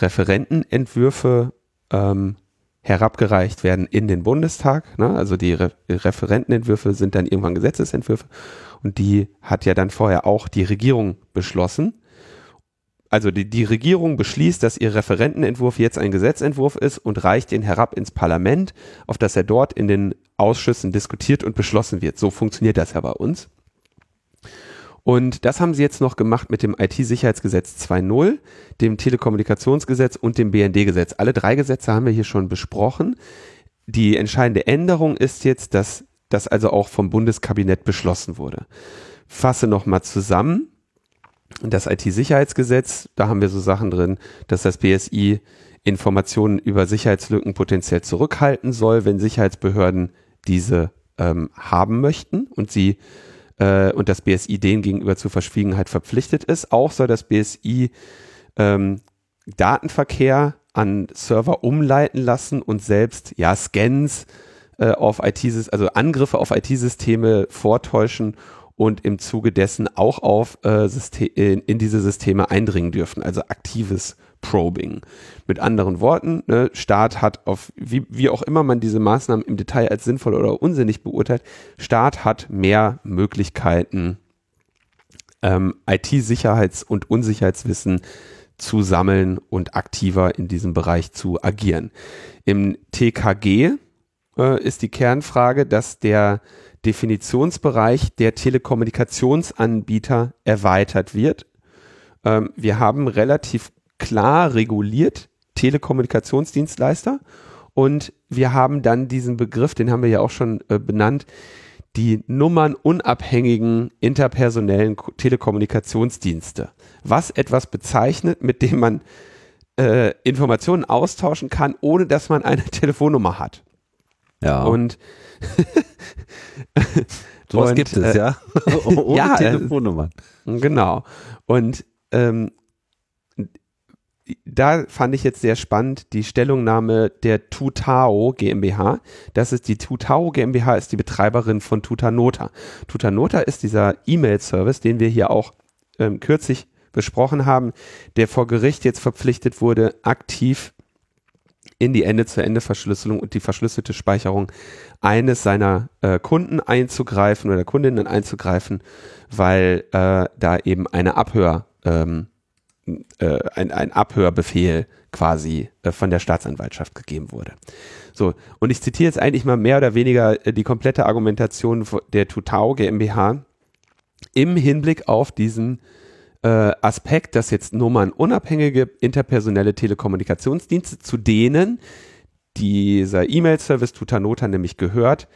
Referentenentwürfe ähm, herabgereicht werden in den Bundestag. Ne? Also die Re Referentenentwürfe sind dann irgendwann Gesetzesentwürfe und die hat ja dann vorher auch die Regierung beschlossen. Also die, die Regierung beschließt, dass ihr Referentenentwurf jetzt ein Gesetzentwurf ist und reicht ihn herab ins Parlament, auf das er dort in den Ausschüssen diskutiert und beschlossen wird. So funktioniert das ja bei uns. Und das haben sie jetzt noch gemacht mit dem IT-Sicherheitsgesetz 2.0, dem Telekommunikationsgesetz und dem BND-Gesetz. Alle drei Gesetze haben wir hier schon besprochen. Die entscheidende Änderung ist jetzt, dass das also auch vom Bundeskabinett beschlossen wurde. Fasse nochmal zusammen. Das IT-Sicherheitsgesetz, da haben wir so Sachen drin, dass das BSI Informationen über Sicherheitslücken potenziell zurückhalten soll, wenn Sicherheitsbehörden diese ähm, haben möchten und sie äh, und das BSI denen gegenüber zur Verschwiegenheit verpflichtet ist. Auch soll das BSI ähm, Datenverkehr an Server umleiten lassen und selbst ja Scans äh, auf IT, also Angriffe auf IT-Systeme vortäuschen und im Zuge dessen auch auf äh, System, in, in, diese Systeme eindringen dürfen, also aktives Probing. Mit anderen Worten, ne, Staat hat auf, wie, wie auch immer man diese Maßnahmen im Detail als sinnvoll oder unsinnig beurteilt, Staat hat mehr Möglichkeiten, ähm, IT-Sicherheits- und Unsicherheitswissen zu sammeln und aktiver in diesem Bereich zu agieren. Im TKG äh, ist die Kernfrage, dass der Definitionsbereich der Telekommunikationsanbieter erweitert wird. Ähm, wir haben relativ klar reguliert Telekommunikationsdienstleister und wir haben dann diesen Begriff, den haben wir ja auch schon äh, benannt, die nummernunabhängigen interpersonellen Telekommunikationsdienste, was etwas bezeichnet, mit dem man äh, Informationen austauschen kann, ohne dass man eine Telefonnummer hat. Ja. Und sowas gibt es, äh, ja. Ohne ja, Telefonnummern. Genau. Und ähm, da fand ich jetzt sehr spannend die Stellungnahme der Tutao GmbH. Das ist die Tutao GmbH ist die Betreiberin von Tutanota. Tutanota ist dieser E-Mail-Service, den wir hier auch ähm, kürzlich besprochen haben, der vor Gericht jetzt verpflichtet wurde, aktiv in die Ende-zu-Ende-Verschlüsselung und die verschlüsselte Speicherung eines seiner äh, Kunden einzugreifen oder Kundinnen einzugreifen, weil äh, da eben eine Abhör ähm, äh, ein, ein Abhörbefehl quasi äh, von der Staatsanwaltschaft gegeben wurde. So, und ich zitiere jetzt eigentlich mal mehr oder weniger äh, die komplette Argumentation der Tutau GmbH im Hinblick auf diesen äh, Aspekt, dass jetzt Nummern unabhängige interpersonelle Telekommunikationsdienste, zu denen dieser E-Mail-Service Tutanota nämlich gehört,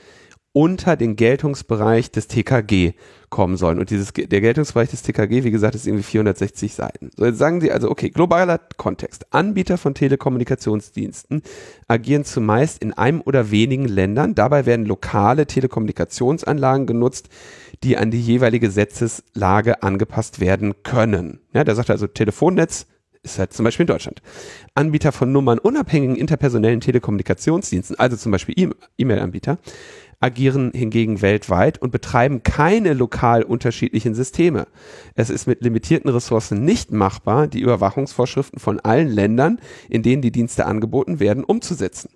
unter den Geltungsbereich des TKG kommen sollen. Und dieses, der Geltungsbereich des TKG, wie gesagt, ist irgendwie 460 Seiten. So, jetzt sagen Sie also, okay, globaler Kontext. Anbieter von Telekommunikationsdiensten agieren zumeist in einem oder wenigen Ländern. Dabei werden lokale Telekommunikationsanlagen genutzt, die an die jeweilige Gesetzeslage angepasst werden können. Ja, der sagt also Telefonnetz, ist halt zum Beispiel in Deutschland. Anbieter von Nummern unabhängigen interpersonellen Telekommunikationsdiensten, also zum Beispiel E-Mail-Anbieter, agieren hingegen weltweit und betreiben keine lokal unterschiedlichen Systeme. Es ist mit limitierten Ressourcen nicht machbar, die Überwachungsvorschriften von allen Ländern, in denen die Dienste angeboten werden, umzusetzen.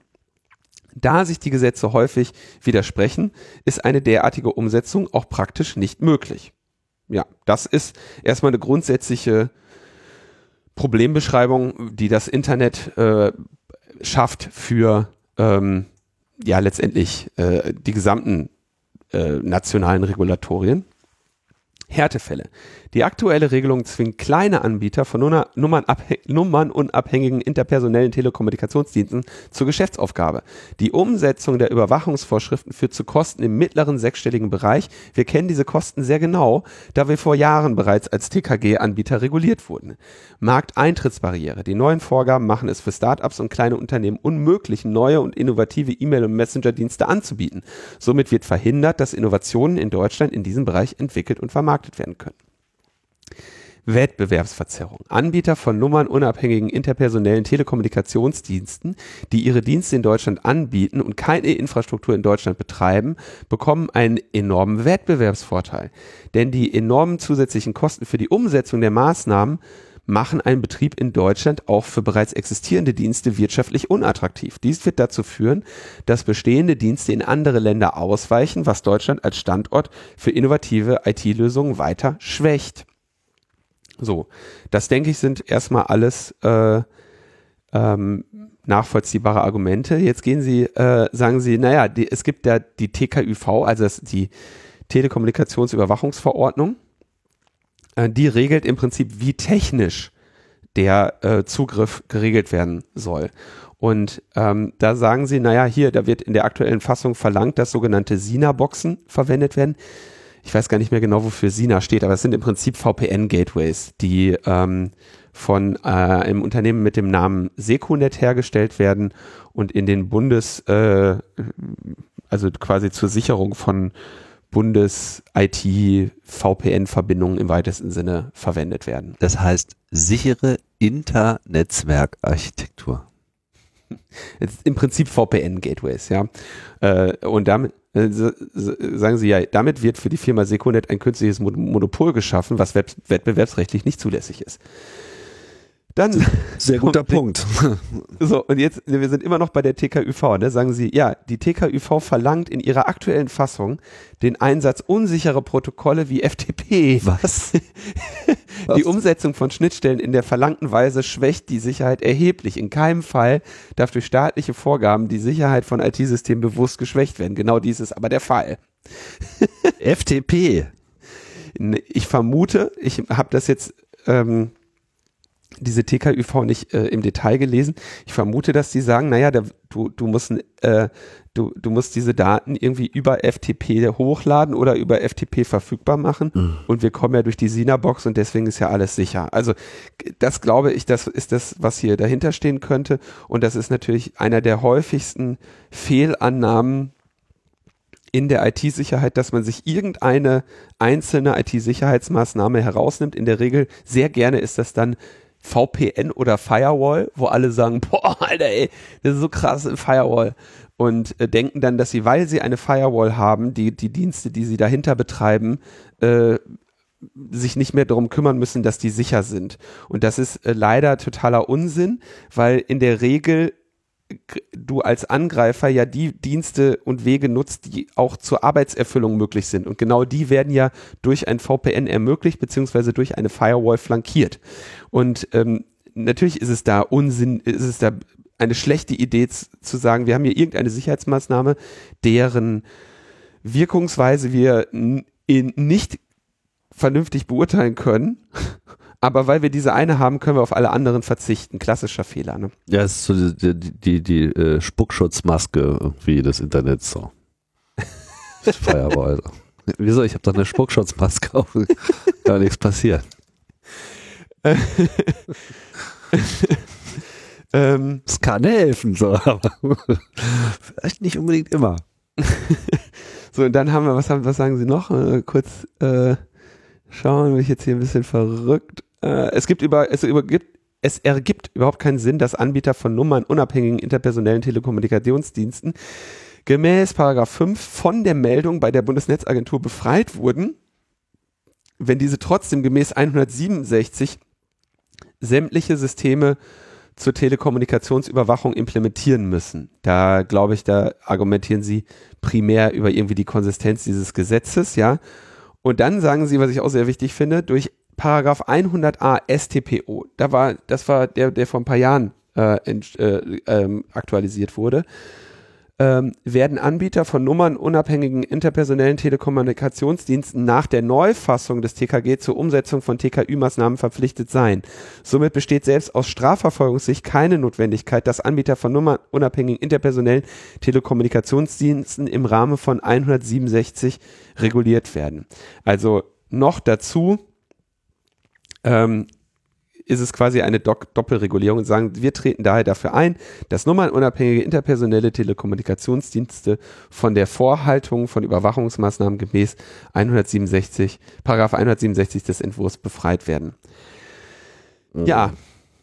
Da sich die Gesetze häufig widersprechen, ist eine derartige Umsetzung auch praktisch nicht möglich. Ja, das ist erstmal eine grundsätzliche Problembeschreibung, die das Internet äh, schafft für ähm, ja letztendlich äh, die gesamten äh, nationalen Regulatorien. Härtefälle. Die aktuelle Regelung zwingt kleine Anbieter von nummernunabhängigen interpersonellen Telekommunikationsdiensten zur Geschäftsaufgabe. Die Umsetzung der Überwachungsvorschriften führt zu Kosten im mittleren sechsstelligen Bereich. Wir kennen diese Kosten sehr genau, da wir vor Jahren bereits als TKG-Anbieter reguliert wurden. Markteintrittsbarriere. Die neuen Vorgaben machen es für Startups und kleine Unternehmen unmöglich, neue und innovative E-Mail- und Messenger-Dienste anzubieten. Somit wird verhindert, dass Innovationen in Deutschland in diesem Bereich entwickelt und vermarktet werden können. Wettbewerbsverzerrung. Anbieter von nummernunabhängigen interpersonellen Telekommunikationsdiensten, die ihre Dienste in Deutschland anbieten und keine Infrastruktur in Deutschland betreiben, bekommen einen enormen Wettbewerbsvorteil. Denn die enormen zusätzlichen Kosten für die Umsetzung der Maßnahmen machen einen Betrieb in Deutschland auch für bereits existierende Dienste wirtschaftlich unattraktiv. Dies wird dazu führen, dass bestehende Dienste in andere Länder ausweichen, was Deutschland als Standort für innovative IT-Lösungen weiter schwächt. So, das denke ich sind erstmal alles äh, ähm, nachvollziehbare Argumente. Jetzt gehen Sie, äh, sagen Sie, naja, die, es gibt ja die TKÜV, also das, die Telekommunikationsüberwachungsverordnung. Äh, die regelt im Prinzip, wie technisch der äh, Zugriff geregelt werden soll. Und ähm, da sagen sie, naja, hier, da wird in der aktuellen Fassung verlangt, dass sogenannte SINA-Boxen verwendet werden. Ich weiß gar nicht mehr genau, wofür SINA steht, aber es sind im Prinzip VPN-Gateways, die ähm, von äh, einem Unternehmen mit dem Namen Secunet hergestellt werden und in den Bundes, äh, also quasi zur Sicherung von Bundes-IT-VPN-Verbindungen im weitesten Sinne verwendet werden. Das heißt sichere Internetzwerkarchitektur. Im Prinzip VPN-Gateways, ja. Äh, und damit äh, sagen Sie ja, damit wird für die Firma Seconet ein künstliches Monopol geschaffen, was wettbewerbsrechtlich nicht zulässig ist. Dann sehr guter Punkt. So, und jetzt, wir sind immer noch bei der TKÜV, ne? Sagen Sie, ja, die TKÜV verlangt in ihrer aktuellen Fassung den Einsatz unsicherer Protokolle wie FTP. Was? die Umsetzung von Schnittstellen in der verlangten Weise schwächt die Sicherheit erheblich. In keinem Fall darf durch staatliche Vorgaben die Sicherheit von IT-Systemen bewusst geschwächt werden. Genau dies ist aber der Fall. FTP. Ich vermute, ich habe das jetzt ähm, diese TKÜV nicht äh, im Detail gelesen. Ich vermute, dass die sagen, naja, der, du, du musst äh, du, du musst diese Daten irgendwie über FTP hochladen oder über FTP verfügbar machen mhm. und wir kommen ja durch die Sina-Box und deswegen ist ja alles sicher. Also das glaube ich, das ist das, was hier dahinter stehen könnte und das ist natürlich einer der häufigsten Fehlannahmen in der IT-Sicherheit, dass man sich irgendeine einzelne IT-Sicherheitsmaßnahme herausnimmt. In der Regel sehr gerne ist das dann VPN oder Firewall, wo alle sagen, boah, Alter, ey, das ist so krass, Firewall. Und äh, denken dann, dass sie, weil sie eine Firewall haben, die, die Dienste, die sie dahinter betreiben, äh, sich nicht mehr darum kümmern müssen, dass die sicher sind. Und das ist äh, leider totaler Unsinn, weil in der Regel du als Angreifer ja die Dienste und Wege nutzt, die auch zur Arbeitserfüllung möglich sind. Und genau die werden ja durch ein VPN ermöglicht, beziehungsweise durch eine Firewall flankiert. Und ähm, natürlich ist es da Unsinn, ist es da eine schlechte Idee zu sagen, wir haben hier irgendeine Sicherheitsmaßnahme, deren Wirkungsweise wir nicht vernünftig beurteilen können aber weil wir diese eine haben, können wir auf alle anderen verzichten. Klassischer Fehler. Ne? Ja, es ist so die, die, die, die äh, Spuckschutzmaske irgendwie des Internets so. Firewall. Wieso? Ich habe doch eine Spuckschutzmaske auf. Kann nichts passieren. ähm, es kann helfen, so, aber vielleicht nicht unbedingt immer. so, und dann haben wir, was, haben, was sagen Sie noch? Äh, kurz äh, schauen, bin ich jetzt hier ein bisschen verrückt. Äh, es gibt über, es übergibt, es ergibt überhaupt keinen Sinn, dass Anbieter von Nummern unabhängigen interpersonellen Telekommunikationsdiensten gemäß Paragraph 5 von der Meldung bei der Bundesnetzagentur befreit wurden, wenn diese trotzdem gemäß 167 sämtliche Systeme zur Telekommunikationsüberwachung implementieren müssen. Da glaube ich, da argumentieren sie primär über irgendwie die Konsistenz dieses Gesetzes, ja. Und dann sagen sie, was ich auch sehr wichtig finde, durch Paragraph 100a STPO, da war, das war der, der vor ein paar Jahren äh, äh, ähm, aktualisiert wurde, ähm, werden Anbieter von Nummern unabhängigen interpersonellen Telekommunikationsdiensten nach der Neufassung des TKG zur Umsetzung von TKÜ-Maßnahmen verpflichtet sein. Somit besteht selbst aus Strafverfolgungssicht keine Notwendigkeit, dass Anbieter von Nummern unabhängigen interpersonellen Telekommunikationsdiensten im Rahmen von 167 reguliert werden. Also noch dazu ähm, ist es quasi eine Doppelregulierung und sagen, wir treten daher dafür ein, dass nummernunabhängige interpersonelle Telekommunikationsdienste von der Vorhaltung von Überwachungsmaßnahmen gemäß 167, Paragraph 167 des Entwurfs befreit werden. Mhm. Ja.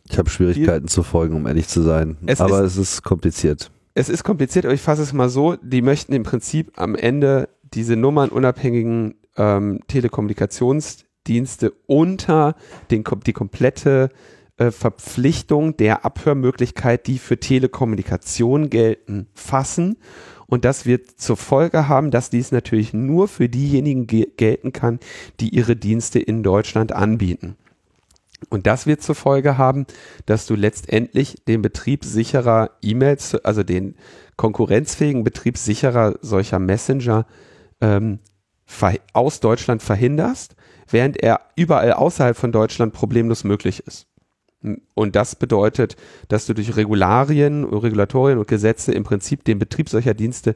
Ich habe Schwierigkeiten zu folgen, um ehrlich zu sein. Es aber ist, es ist kompliziert. Es ist kompliziert, aber ich fasse es mal so, die möchten im Prinzip am Ende diese nummernunabhängigen ähm, Telekommunikationsdienste Dienste unter den, die komplette äh, Verpflichtung der Abhörmöglichkeit, die für Telekommunikation gelten, fassen. Und das wird zur Folge haben, dass dies natürlich nur für diejenigen ge gelten kann, die ihre Dienste in Deutschland anbieten. Und das wird zur Folge haben, dass du letztendlich den Betrieb sicherer E-Mails, also den konkurrenzfähigen Betrieb sicherer solcher Messenger ähm, aus Deutschland verhinderst während er überall außerhalb von Deutschland problemlos möglich ist. Und das bedeutet, dass du durch Regularien, Regulatorien und Gesetze im Prinzip den Betrieb solcher Dienste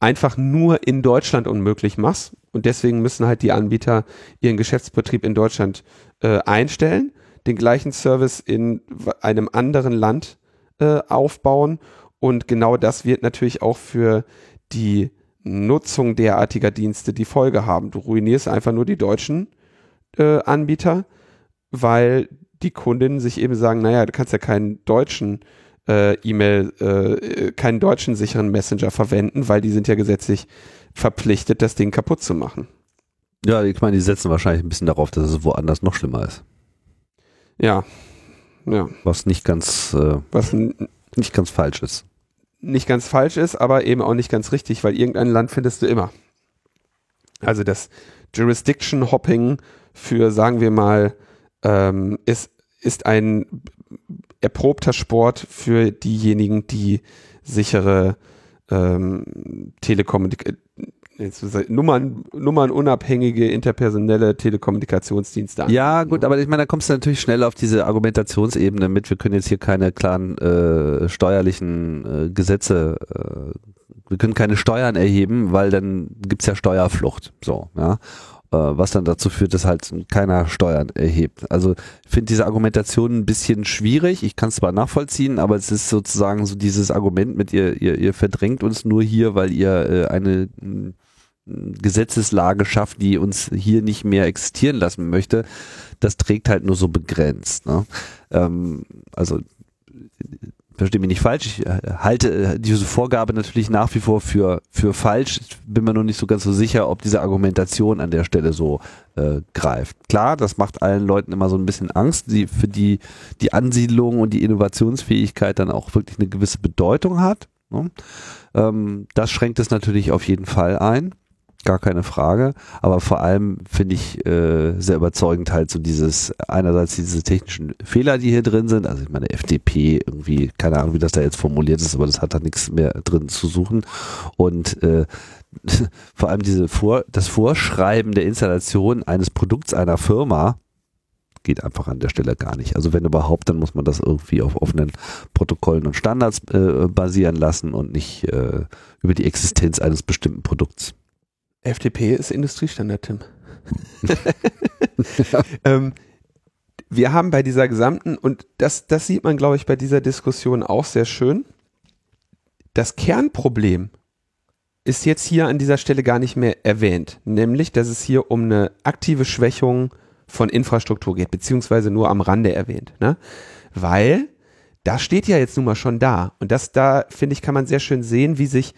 einfach nur in Deutschland unmöglich machst. Und deswegen müssen halt die Anbieter ihren Geschäftsbetrieb in Deutschland äh, einstellen, den gleichen Service in einem anderen Land äh, aufbauen. Und genau das wird natürlich auch für die Nutzung derartiger Dienste die Folge haben. Du ruinierst einfach nur die deutschen äh, Anbieter, weil die Kundinnen sich eben sagen, naja, du kannst ja keinen deutschen äh, E-Mail, äh, keinen deutschen sicheren Messenger verwenden, weil die sind ja gesetzlich verpflichtet, das Ding kaputt zu machen. Ja, ich meine, die setzen wahrscheinlich ein bisschen darauf, dass es woanders noch schlimmer ist. Ja. Ja. Was nicht ganz, äh, was nicht ganz falsch ist. Nicht ganz falsch ist, aber eben auch nicht ganz richtig, weil irgendein Land findest du immer. Also das Jurisdiction Hopping für, sagen wir mal, ähm, ist, ist ein erprobter Sport für diejenigen, die sichere ähm, Telekommunikation Nummern, nummernunabhängige interpersonelle Telekommunikationsdienste an. Ja, gut, aber ich meine, da kommst du natürlich schnell auf diese Argumentationsebene mit. Wir können jetzt hier keine klaren äh, steuerlichen äh, Gesetze, äh, wir können keine Steuern erheben, weil dann gibt's ja Steuerflucht. So, ja. Äh, was dann dazu führt, dass halt keiner Steuern erhebt. Also ich finde diese Argumentation ein bisschen schwierig. Ich kann es zwar nachvollziehen, aber es ist sozusagen so dieses Argument mit ihr, ihr, ihr verdrängt uns nur hier, weil ihr äh, eine mh, Gesetzeslage schafft, die uns hier nicht mehr existieren lassen möchte. Das trägt halt nur so begrenzt. Ne? Ähm, also verstehe mich nicht falsch, ich äh, halte äh, diese Vorgabe natürlich nach wie vor für, für falsch. Ich bin mir noch nicht so ganz so sicher, ob diese Argumentation an der Stelle so äh, greift. Klar, das macht allen Leuten immer so ein bisschen Angst, die für die die Ansiedlung und die Innovationsfähigkeit dann auch wirklich eine gewisse Bedeutung hat. Ne? Ähm, das schränkt es natürlich auf jeden Fall ein gar keine Frage. Aber vor allem finde ich äh, sehr überzeugend halt so dieses, einerseits diese technischen Fehler, die hier drin sind. Also ich meine, FDP irgendwie, keine Ahnung, wie das da jetzt formuliert ist, aber das hat da nichts mehr drin zu suchen. Und äh, vor allem diese Vor das Vorschreiben der Installation eines Produkts einer Firma, geht einfach an der Stelle gar nicht. Also wenn überhaupt, dann muss man das irgendwie auf offenen Protokollen und Standards äh, basieren lassen und nicht äh, über die Existenz eines bestimmten Produkts. FDP ist Industriestandard, Tim. ja. ähm, wir haben bei dieser gesamten, und das, das sieht man, glaube ich, bei dieser Diskussion auch sehr schön, das Kernproblem ist jetzt hier an dieser Stelle gar nicht mehr erwähnt, nämlich, dass es hier um eine aktive Schwächung von Infrastruktur geht, beziehungsweise nur am Rande erwähnt, ne? Weil das steht ja jetzt nun mal schon da. Und das da, finde ich, kann man sehr schön sehen, wie sich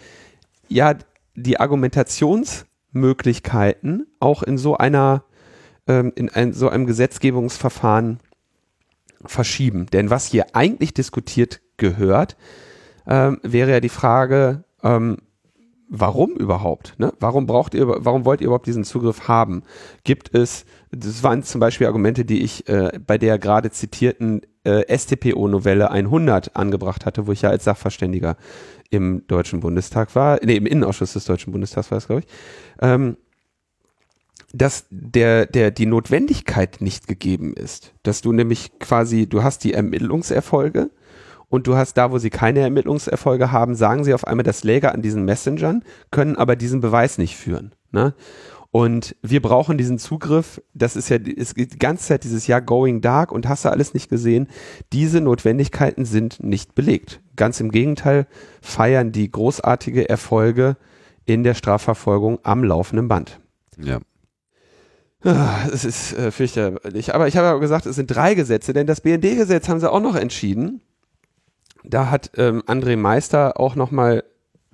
ja die Argumentations- Möglichkeiten auch in so einer, ähm, in ein, so einem Gesetzgebungsverfahren verschieben. Denn was hier eigentlich diskutiert gehört, ähm, wäre ja die Frage, ähm, warum überhaupt? Ne? Warum braucht ihr, warum wollt ihr überhaupt diesen Zugriff haben? Gibt es, das waren zum Beispiel Argumente, die ich äh, bei der gerade zitierten äh, STPO-Novelle 100 angebracht hatte, wo ich ja als Sachverständiger im Deutschen Bundestag war, nee, im Innenausschuss des Deutschen Bundestags war es, glaube ich, ähm, dass der, der, die Notwendigkeit nicht gegeben ist. Dass du nämlich quasi, du hast die Ermittlungserfolge und du hast da, wo sie keine Ermittlungserfolge haben, sagen sie auf einmal, das läge an diesen Messengern, können aber diesen Beweis nicht führen. Ne? Und wir brauchen diesen Zugriff, das ist ja ist die ganze Zeit dieses Jahr going dark und hast du alles nicht gesehen. Diese Notwendigkeiten sind nicht belegt. Ganz im Gegenteil feiern die großartige Erfolge in der Strafverfolgung am laufenden Band. Ja. Ah, Es ist äh, fürchterlich. Aber ich habe ja gesagt, es sind drei Gesetze, denn das BND-Gesetz haben sie auch noch entschieden. Da hat ähm, André Meister auch nochmal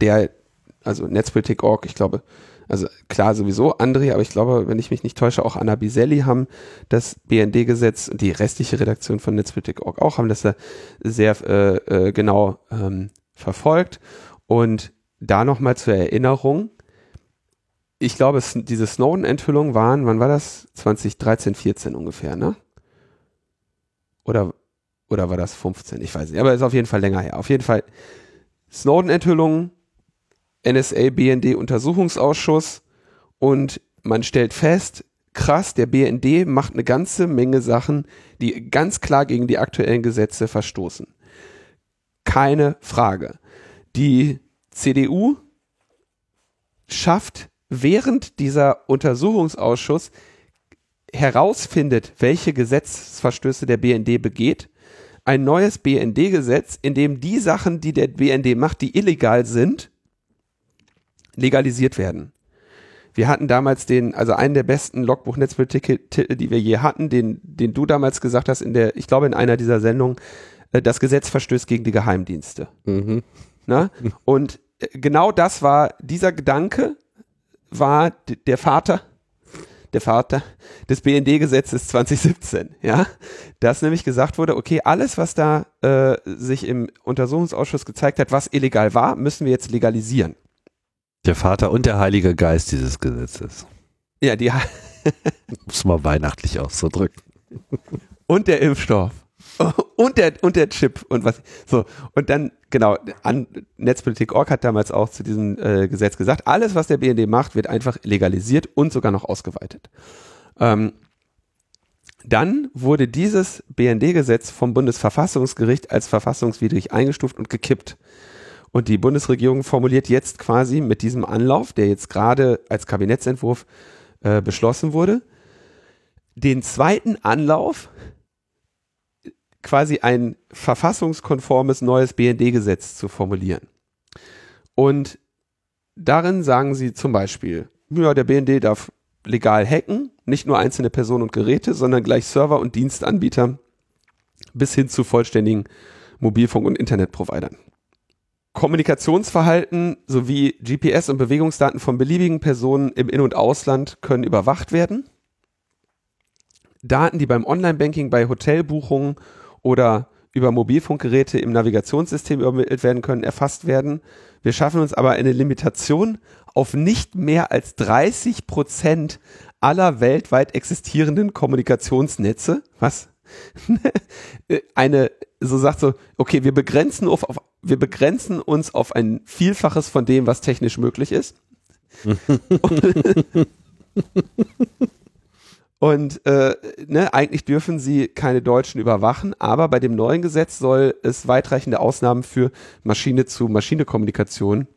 der, also Netzpolitik.org, ich glaube, also klar sowieso André, aber ich glaube, wenn ich mich nicht täusche, auch Anna Biselli haben das BND-Gesetz und die restliche Redaktion von Netzpolitik.org auch haben das da sehr äh, äh, genau ähm, verfolgt. Und da nochmal zur Erinnerung, ich glaube, es, diese Snowden-Enthüllungen waren, wann war das? 2013, 14 ungefähr, ne? Oder, oder war das 15? Ich weiß nicht, aber ist auf jeden Fall länger her. Auf jeden Fall Snowden-Enthüllungen, NSA, BND Untersuchungsausschuss und man stellt fest, krass, der BND macht eine ganze Menge Sachen, die ganz klar gegen die aktuellen Gesetze verstoßen. Keine Frage. Die CDU schafft während dieser Untersuchungsausschuss herausfindet, welche Gesetzesverstöße der BND begeht, ein neues BND-Gesetz, in dem die Sachen, die der BND macht, die illegal sind, legalisiert werden. Wir hatten damals den, also einen der besten Logbuch-Netzpolitik-Titel, die wir je hatten, den, den du damals gesagt hast in der, ich glaube in einer dieser Sendungen, äh, das Gesetz verstößt gegen die Geheimdienste. Mhm. Na? Und äh, genau das war, dieser Gedanke war der Vater, der Vater des BND-Gesetzes 2017, ja, dass nämlich gesagt wurde, okay, alles, was da äh, sich im Untersuchungsausschuss gezeigt hat, was illegal war, müssen wir jetzt legalisieren. Der Vater und der Heilige Geist dieses Gesetzes. Ja, die Muss mal weihnachtlich auszudrücken. und der Impfstoff und der und der Chip und was so und dann genau an Netzpolitik.org hat damals auch zu diesem äh, Gesetz gesagt, alles was der BND macht, wird einfach legalisiert und sogar noch ausgeweitet. Ähm, dann wurde dieses BND-Gesetz vom Bundesverfassungsgericht als verfassungswidrig eingestuft und gekippt. Und die Bundesregierung formuliert jetzt quasi mit diesem Anlauf, der jetzt gerade als Kabinettsentwurf äh, beschlossen wurde, den zweiten Anlauf, quasi ein verfassungskonformes neues BND-Gesetz zu formulieren. Und darin sagen sie zum Beispiel, ja, der BND darf legal hacken, nicht nur einzelne Personen und Geräte, sondern gleich Server und Dienstanbieter bis hin zu vollständigen Mobilfunk- und Internetprovidern. Kommunikationsverhalten sowie GPS- und Bewegungsdaten von beliebigen Personen im In- und Ausland können überwacht werden. Daten, die beim Online-Banking bei Hotelbuchungen oder über Mobilfunkgeräte im Navigationssystem übermittelt werden können, erfasst werden. Wir schaffen uns aber eine Limitation auf nicht mehr als 30 Prozent aller weltweit existierenden Kommunikationsnetze. Was? eine, so sagt so, okay, wir begrenzen auf, auf wir begrenzen uns auf ein Vielfaches von dem, was technisch möglich ist. Und äh, ne, eigentlich dürfen sie keine Deutschen überwachen, aber bei dem neuen Gesetz soll es weitreichende Ausnahmen für Maschine-zu-Maschine-Kommunikation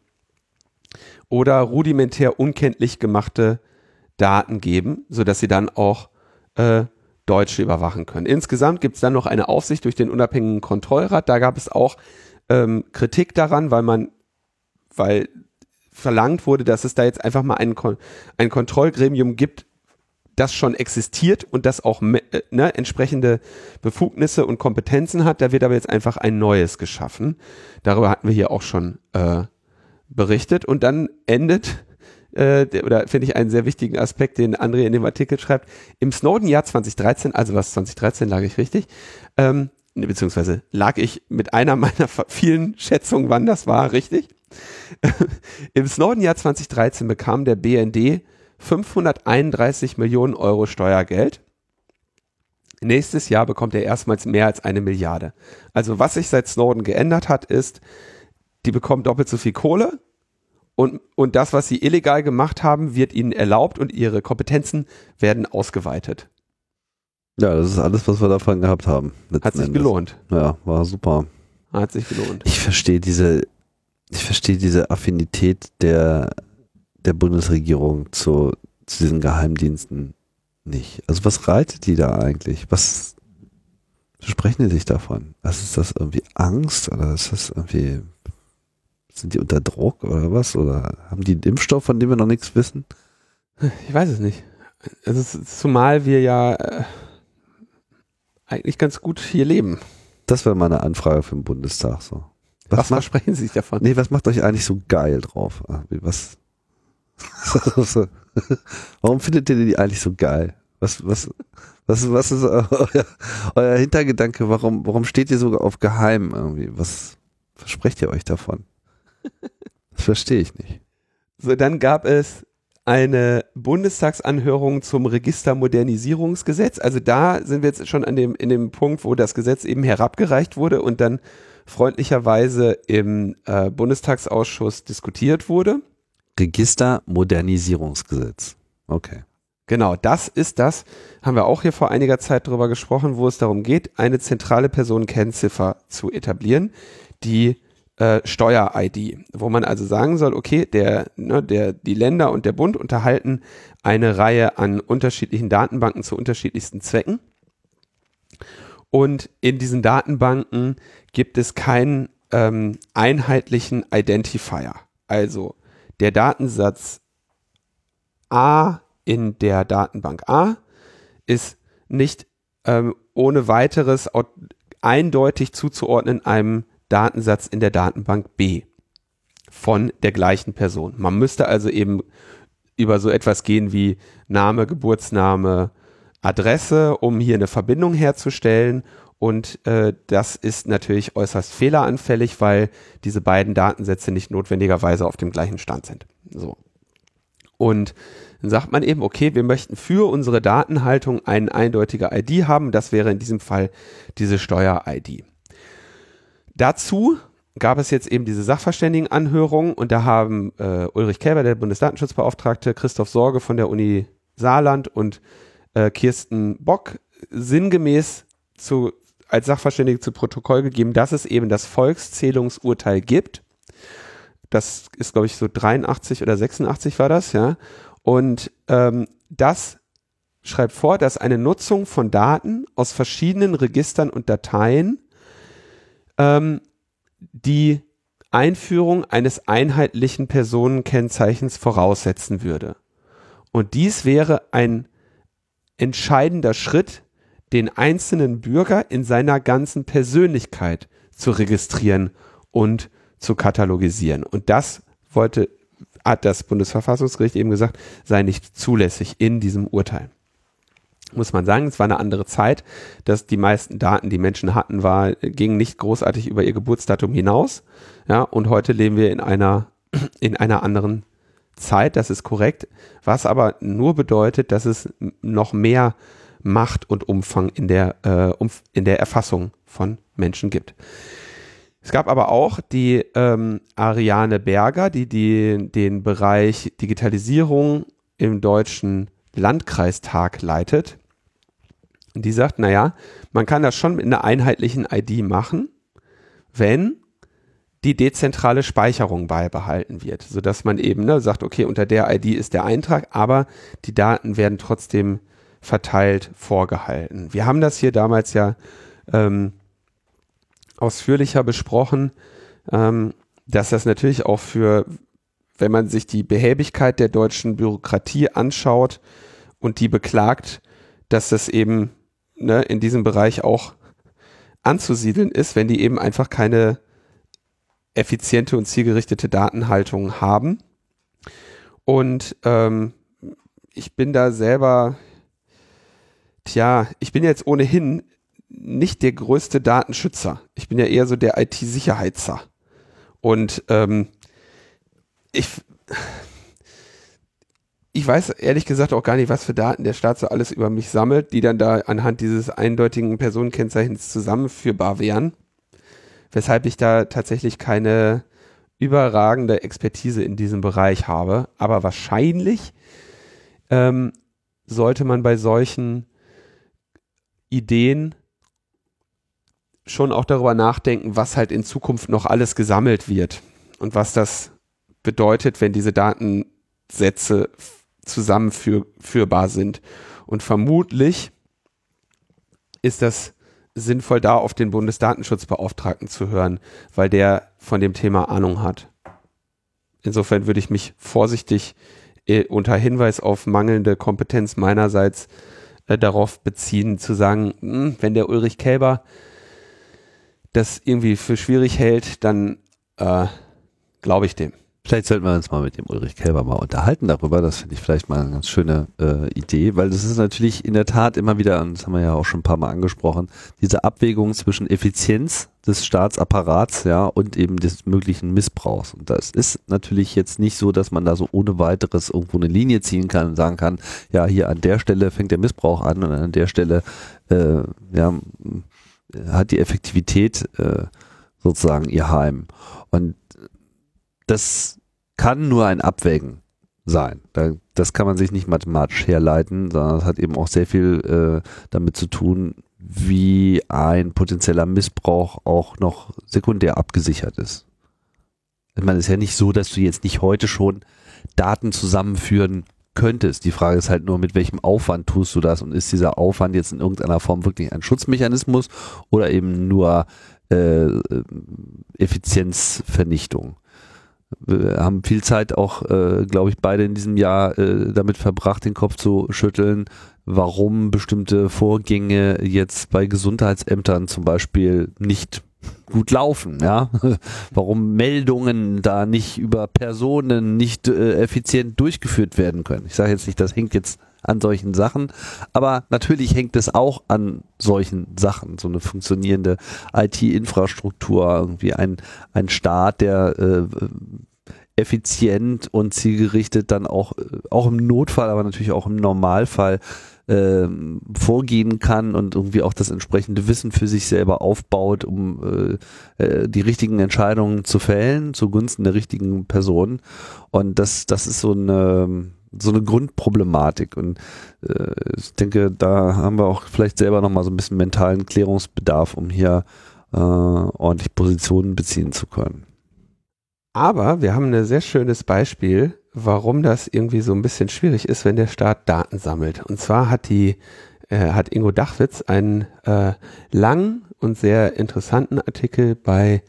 oder rudimentär unkenntlich gemachte Daten geben, sodass sie dann auch äh, Deutsche überwachen können. Insgesamt gibt es dann noch eine Aufsicht durch den unabhängigen Kontrollrat. Da gab es auch ähm, Kritik daran, weil man, weil verlangt wurde, dass es da jetzt einfach mal ein, Kon ein Kontrollgremium gibt, das schon existiert und das auch äh, ne, entsprechende Befugnisse und Kompetenzen hat. Da wird aber jetzt einfach ein neues geschaffen. Darüber hatten wir hier auch schon äh, berichtet. Und dann endet, äh, der, oder finde ich einen sehr wichtigen Aspekt, den André in dem Artikel schreibt, im Snowden-Jahr 2013, also was 2013 lag ich richtig, ähm, beziehungsweise lag ich mit einer meiner vielen Schätzungen, wann das war, richtig. Im Snowden-Jahr 2013 bekam der BND 531 Millionen Euro Steuergeld. Nächstes Jahr bekommt er erstmals mehr als eine Milliarde. Also was sich seit Snowden geändert hat, ist, die bekommen doppelt so viel Kohle und, und das, was sie illegal gemacht haben, wird ihnen erlaubt und ihre Kompetenzen werden ausgeweitet. Ja, das ist alles, was wir davon gehabt haben. Hat sich Endes. gelohnt. Ja, war super. Hat sich gelohnt. Ich verstehe diese, ich verstehe diese Affinität der, der Bundesregierung zu, zu diesen Geheimdiensten nicht. Also was reitet die da eigentlich? Was sprechen die sich davon? Was ist das irgendwie Angst oder ist das irgendwie sind die unter Druck oder was? Oder haben die einen Impfstoff, von dem wir noch nichts wissen? Ich weiß es nicht. Also zumal wir ja äh, eigentlich ganz gut hier leben. Das wäre mal eine Anfrage für den Bundestag so. Was, was versprechen Sie sich davon? Nee, was macht euch eigentlich so geil drauf? Ah, was? Warum findet ihr die eigentlich so geil? Was, was, was, was ist euer, euer Hintergedanke? Warum, warum steht ihr sogar auf Geheim irgendwie? Was versprecht ihr euch davon? Das verstehe ich nicht. So, dann gab es eine Bundestagsanhörung zum Registermodernisierungsgesetz. Also da sind wir jetzt schon an dem, in dem Punkt, wo das Gesetz eben herabgereicht wurde und dann freundlicherweise im äh, Bundestagsausschuss diskutiert wurde. Registermodernisierungsgesetz. Okay. Genau, das ist das, haben wir auch hier vor einiger Zeit drüber gesprochen, wo es darum geht, eine zentrale Personenkennziffer zu etablieren, die äh, Steuer-ID, wo man also sagen soll, okay, der, ne, der, die Länder und der Bund unterhalten eine Reihe an unterschiedlichen Datenbanken zu unterschiedlichsten Zwecken. Und in diesen Datenbanken gibt es keinen ähm, einheitlichen Identifier. Also der Datensatz A in der Datenbank A ist nicht ähm, ohne weiteres eindeutig zuzuordnen einem Datensatz in der Datenbank B von der gleichen Person. Man müsste also eben über so etwas gehen wie Name, Geburtsname, Adresse, um hier eine Verbindung herzustellen. Und äh, das ist natürlich äußerst fehleranfällig, weil diese beiden Datensätze nicht notwendigerweise auf dem gleichen Stand sind. So. Und dann sagt man eben, okay, wir möchten für unsere Datenhaltung eine eindeutige ID haben. Das wäre in diesem Fall diese Steuer-ID. Dazu gab es jetzt eben diese Sachverständigenanhörung und da haben äh, Ulrich Kälber, der Bundesdatenschutzbeauftragte, Christoph Sorge von der Uni Saarland und äh, Kirsten Bock sinngemäß zu, als Sachverständige zu Protokoll gegeben, dass es eben das Volkszählungsurteil gibt. Das ist, glaube ich, so 83 oder 86 war das, ja. Und ähm, das schreibt vor, dass eine Nutzung von Daten aus verschiedenen Registern und Dateien ähm, die Einführung eines einheitlichen Personenkennzeichens voraussetzen würde. Und dies wäre ein entscheidender Schritt, den einzelnen Bürger in seiner ganzen Persönlichkeit zu registrieren und zu katalogisieren. Und das wollte, hat das Bundesverfassungsgericht eben gesagt, sei nicht zulässig in diesem Urteil muss man sagen, es war eine andere Zeit, dass die meisten Daten, die Menschen hatten, war, gingen nicht großartig über ihr Geburtsdatum hinaus. Ja, und heute leben wir in einer, in einer anderen Zeit, das ist korrekt, was aber nur bedeutet, dass es noch mehr Macht und Umfang in der, äh, umf in der Erfassung von Menschen gibt. Es gab aber auch die ähm, Ariane Berger, die, die den Bereich Digitalisierung im deutschen Landkreistag leitet. Die sagt, naja, man kann das schon mit einer einheitlichen ID machen, wenn die dezentrale Speicherung beibehalten wird, sodass man eben ne, sagt, okay, unter der ID ist der Eintrag, aber die Daten werden trotzdem verteilt vorgehalten. Wir haben das hier damals ja ähm, ausführlicher besprochen, ähm, dass das natürlich auch für, wenn man sich die Behäbigkeit der deutschen Bürokratie anschaut und die beklagt, dass das eben ne, in diesem Bereich auch anzusiedeln ist, wenn die eben einfach keine effiziente und zielgerichtete Datenhaltung haben. Und ähm, ich bin da selber, tja, ich bin jetzt ohnehin nicht der größte Datenschützer. Ich bin ja eher so der IT-Sicherheitser. Und ähm, ich, ich weiß ehrlich gesagt auch gar nicht, was für Daten der Staat so alles über mich sammelt, die dann da anhand dieses eindeutigen Personenkennzeichens zusammenführbar wären. Weshalb ich da tatsächlich keine überragende Expertise in diesem Bereich habe. Aber wahrscheinlich ähm, sollte man bei solchen Ideen schon auch darüber nachdenken, was halt in Zukunft noch alles gesammelt wird und was das bedeutet, wenn diese Datensätze zusammenführbar sind. Und vermutlich ist das sinnvoll, da auf den Bundesdatenschutzbeauftragten zu hören, weil der von dem Thema Ahnung hat. Insofern würde ich mich vorsichtig äh, unter Hinweis auf mangelnde Kompetenz meinerseits äh, darauf beziehen, zu sagen, mh, hm, wenn der Ulrich Kälber das irgendwie für schwierig hält, dann äh, glaube ich dem. Vielleicht sollten wir uns mal mit dem Ulrich Kelber mal unterhalten darüber. Das finde ich vielleicht mal eine ganz schöne äh, Idee, weil das ist natürlich in der Tat immer wieder, und das haben wir ja auch schon ein paar Mal angesprochen, diese Abwägung zwischen Effizienz des Staatsapparats, ja, und eben des möglichen Missbrauchs. Und das ist natürlich jetzt nicht so, dass man da so ohne weiteres irgendwo eine Linie ziehen kann und sagen kann, ja, hier an der Stelle fängt der Missbrauch an und an der Stelle, äh, ja, hat die Effektivität äh, sozusagen ihr Heim. Und das kann nur ein Abwägen sein. das kann man sich nicht mathematisch herleiten, sondern es hat eben auch sehr viel äh, damit zu tun, wie ein potenzieller Missbrauch auch noch sekundär abgesichert ist. Ich meine, es ist ja nicht so, dass du jetzt nicht heute schon Daten zusammenführen könntest. Die Frage ist halt nur, mit welchem Aufwand tust du das und ist dieser Aufwand jetzt in irgendeiner Form wirklich ein Schutzmechanismus oder eben nur äh, äh Effizienzvernichtung? Wir haben viel Zeit auch, äh, glaube ich, beide in diesem Jahr äh, damit verbracht, den Kopf zu schütteln, warum bestimmte Vorgänge jetzt bei Gesundheitsämtern zum Beispiel nicht gut laufen, ja. Warum Meldungen da nicht über Personen nicht äh, effizient durchgeführt werden können. Ich sage jetzt nicht, das hängt jetzt an solchen Sachen. Aber natürlich hängt es auch an solchen Sachen. So eine funktionierende IT-Infrastruktur, irgendwie ein, ein Staat, der äh, effizient und zielgerichtet dann auch, äh, auch im Notfall, aber natürlich auch im Normalfall äh, vorgehen kann und irgendwie auch das entsprechende Wissen für sich selber aufbaut, um äh, äh, die richtigen Entscheidungen zu fällen, zugunsten der richtigen Person. Und das, das ist so eine so eine Grundproblematik. Und äh, ich denke, da haben wir auch vielleicht selber nochmal so ein bisschen mentalen Klärungsbedarf, um hier äh, ordentlich Positionen beziehen zu können. Aber wir haben ein sehr schönes Beispiel, warum das irgendwie so ein bisschen schwierig ist, wenn der Staat Daten sammelt. Und zwar hat die äh, hat Ingo Dachwitz einen äh, langen und sehr interessanten Artikel bei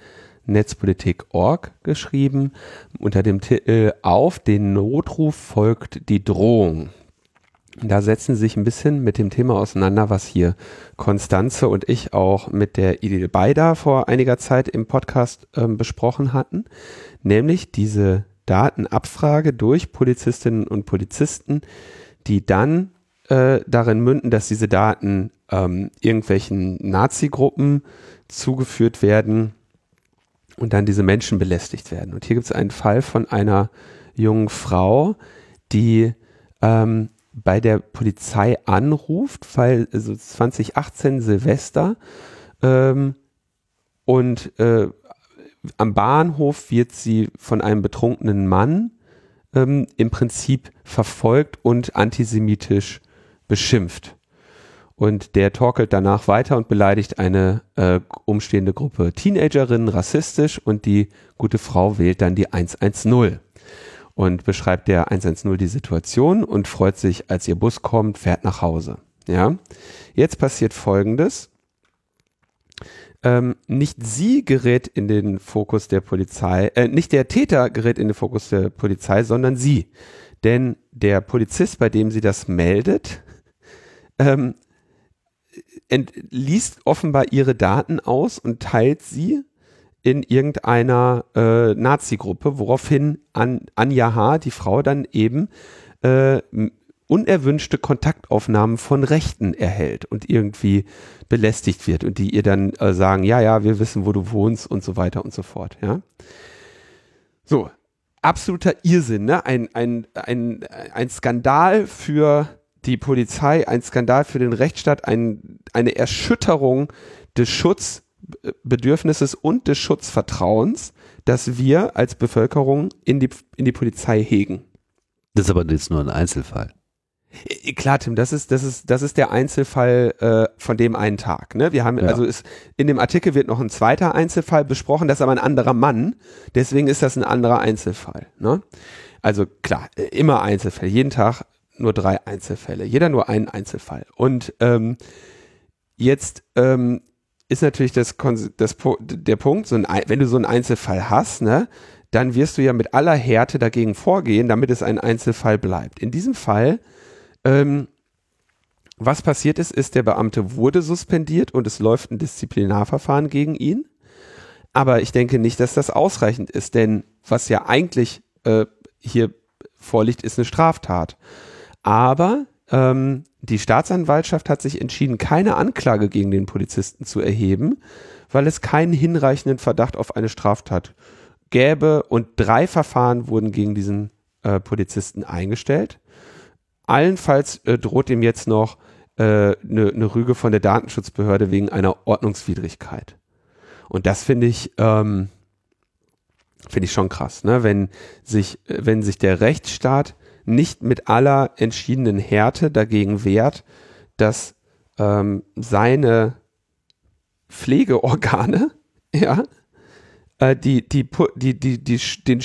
Netzpolitik.org geschrieben. Unter dem Titel Auf den Notruf folgt die Drohung. Da setzen sich ein bisschen mit dem Thema auseinander, was hier Konstanze und ich auch mit der Idil Beider vor einiger Zeit im Podcast ähm, besprochen hatten, nämlich diese Datenabfrage durch Polizistinnen und Polizisten, die dann äh, darin münden, dass diese Daten ähm, irgendwelchen Nazi-Gruppen zugeführt werden, und dann diese Menschen belästigt werden. Und hier gibt es einen Fall von einer jungen Frau, die ähm, bei der Polizei anruft, weil also 2018 Silvester ähm, und äh, am Bahnhof wird sie von einem betrunkenen Mann ähm, im Prinzip verfolgt und antisemitisch beschimpft. Und der torkelt danach weiter und beleidigt eine äh, umstehende Gruppe Teenagerinnen rassistisch und die gute Frau wählt dann die 110 und beschreibt der 110 die Situation und freut sich, als ihr Bus kommt, fährt nach Hause. Ja, jetzt passiert Folgendes. Ähm, nicht sie gerät in den Fokus der Polizei, äh, nicht der Täter gerät in den Fokus der Polizei, sondern sie. Denn der Polizist, bei dem sie das meldet, ähm, liest offenbar ihre Daten aus und teilt sie in irgendeiner äh, Nazi-Gruppe, woraufhin An Anja H., die Frau, dann eben äh, unerwünschte Kontaktaufnahmen von Rechten erhält und irgendwie belästigt wird und die ihr dann äh, sagen, ja, ja, wir wissen, wo du wohnst und so weiter und so fort, ja. So, absoluter Irrsinn, ne? Ein, ein, ein, ein Skandal für die Polizei ein Skandal für den Rechtsstaat, ein, eine Erschütterung des Schutzbedürfnisses und des Schutzvertrauens, das wir als Bevölkerung in die, in die Polizei hegen. Das ist aber jetzt nur ein Einzelfall. Äh, klar, Tim, das ist, das ist, das ist der Einzelfall äh, von dem einen Tag. Ne? Wir haben, ja. also ist, in dem Artikel wird noch ein zweiter Einzelfall besprochen, das ist aber ein anderer Mann, deswegen ist das ein anderer Einzelfall. Ne? Also klar, äh, immer Einzelfälle, jeden Tag nur drei Einzelfälle, jeder nur einen Einzelfall. Und ähm, jetzt ähm, ist natürlich das, das, der Punkt, so ein, wenn du so einen Einzelfall hast, ne, dann wirst du ja mit aller Härte dagegen vorgehen, damit es ein Einzelfall bleibt. In diesem Fall ähm, was passiert ist, ist, der Beamte wurde suspendiert und es läuft ein Disziplinarverfahren gegen ihn. Aber ich denke nicht, dass das ausreichend ist, denn was ja eigentlich äh, hier vorliegt, ist eine Straftat. Aber ähm, die Staatsanwaltschaft hat sich entschieden, keine Anklage gegen den Polizisten zu erheben, weil es keinen hinreichenden Verdacht auf eine Straftat gäbe und drei Verfahren wurden gegen diesen äh, Polizisten eingestellt. Allenfalls äh, droht ihm jetzt noch eine äh, ne, ne Rüge von der Datenschutzbehörde wegen einer Ordnungswidrigkeit. Und das finde ich, ähm, finde ich schon krass, ne? Wenn sich, wenn sich der Rechtsstaat nicht mit aller entschiedenen Härte dagegen wehrt, dass ähm, seine Pflegeorgane, ja, äh, die, die, die, die, die, den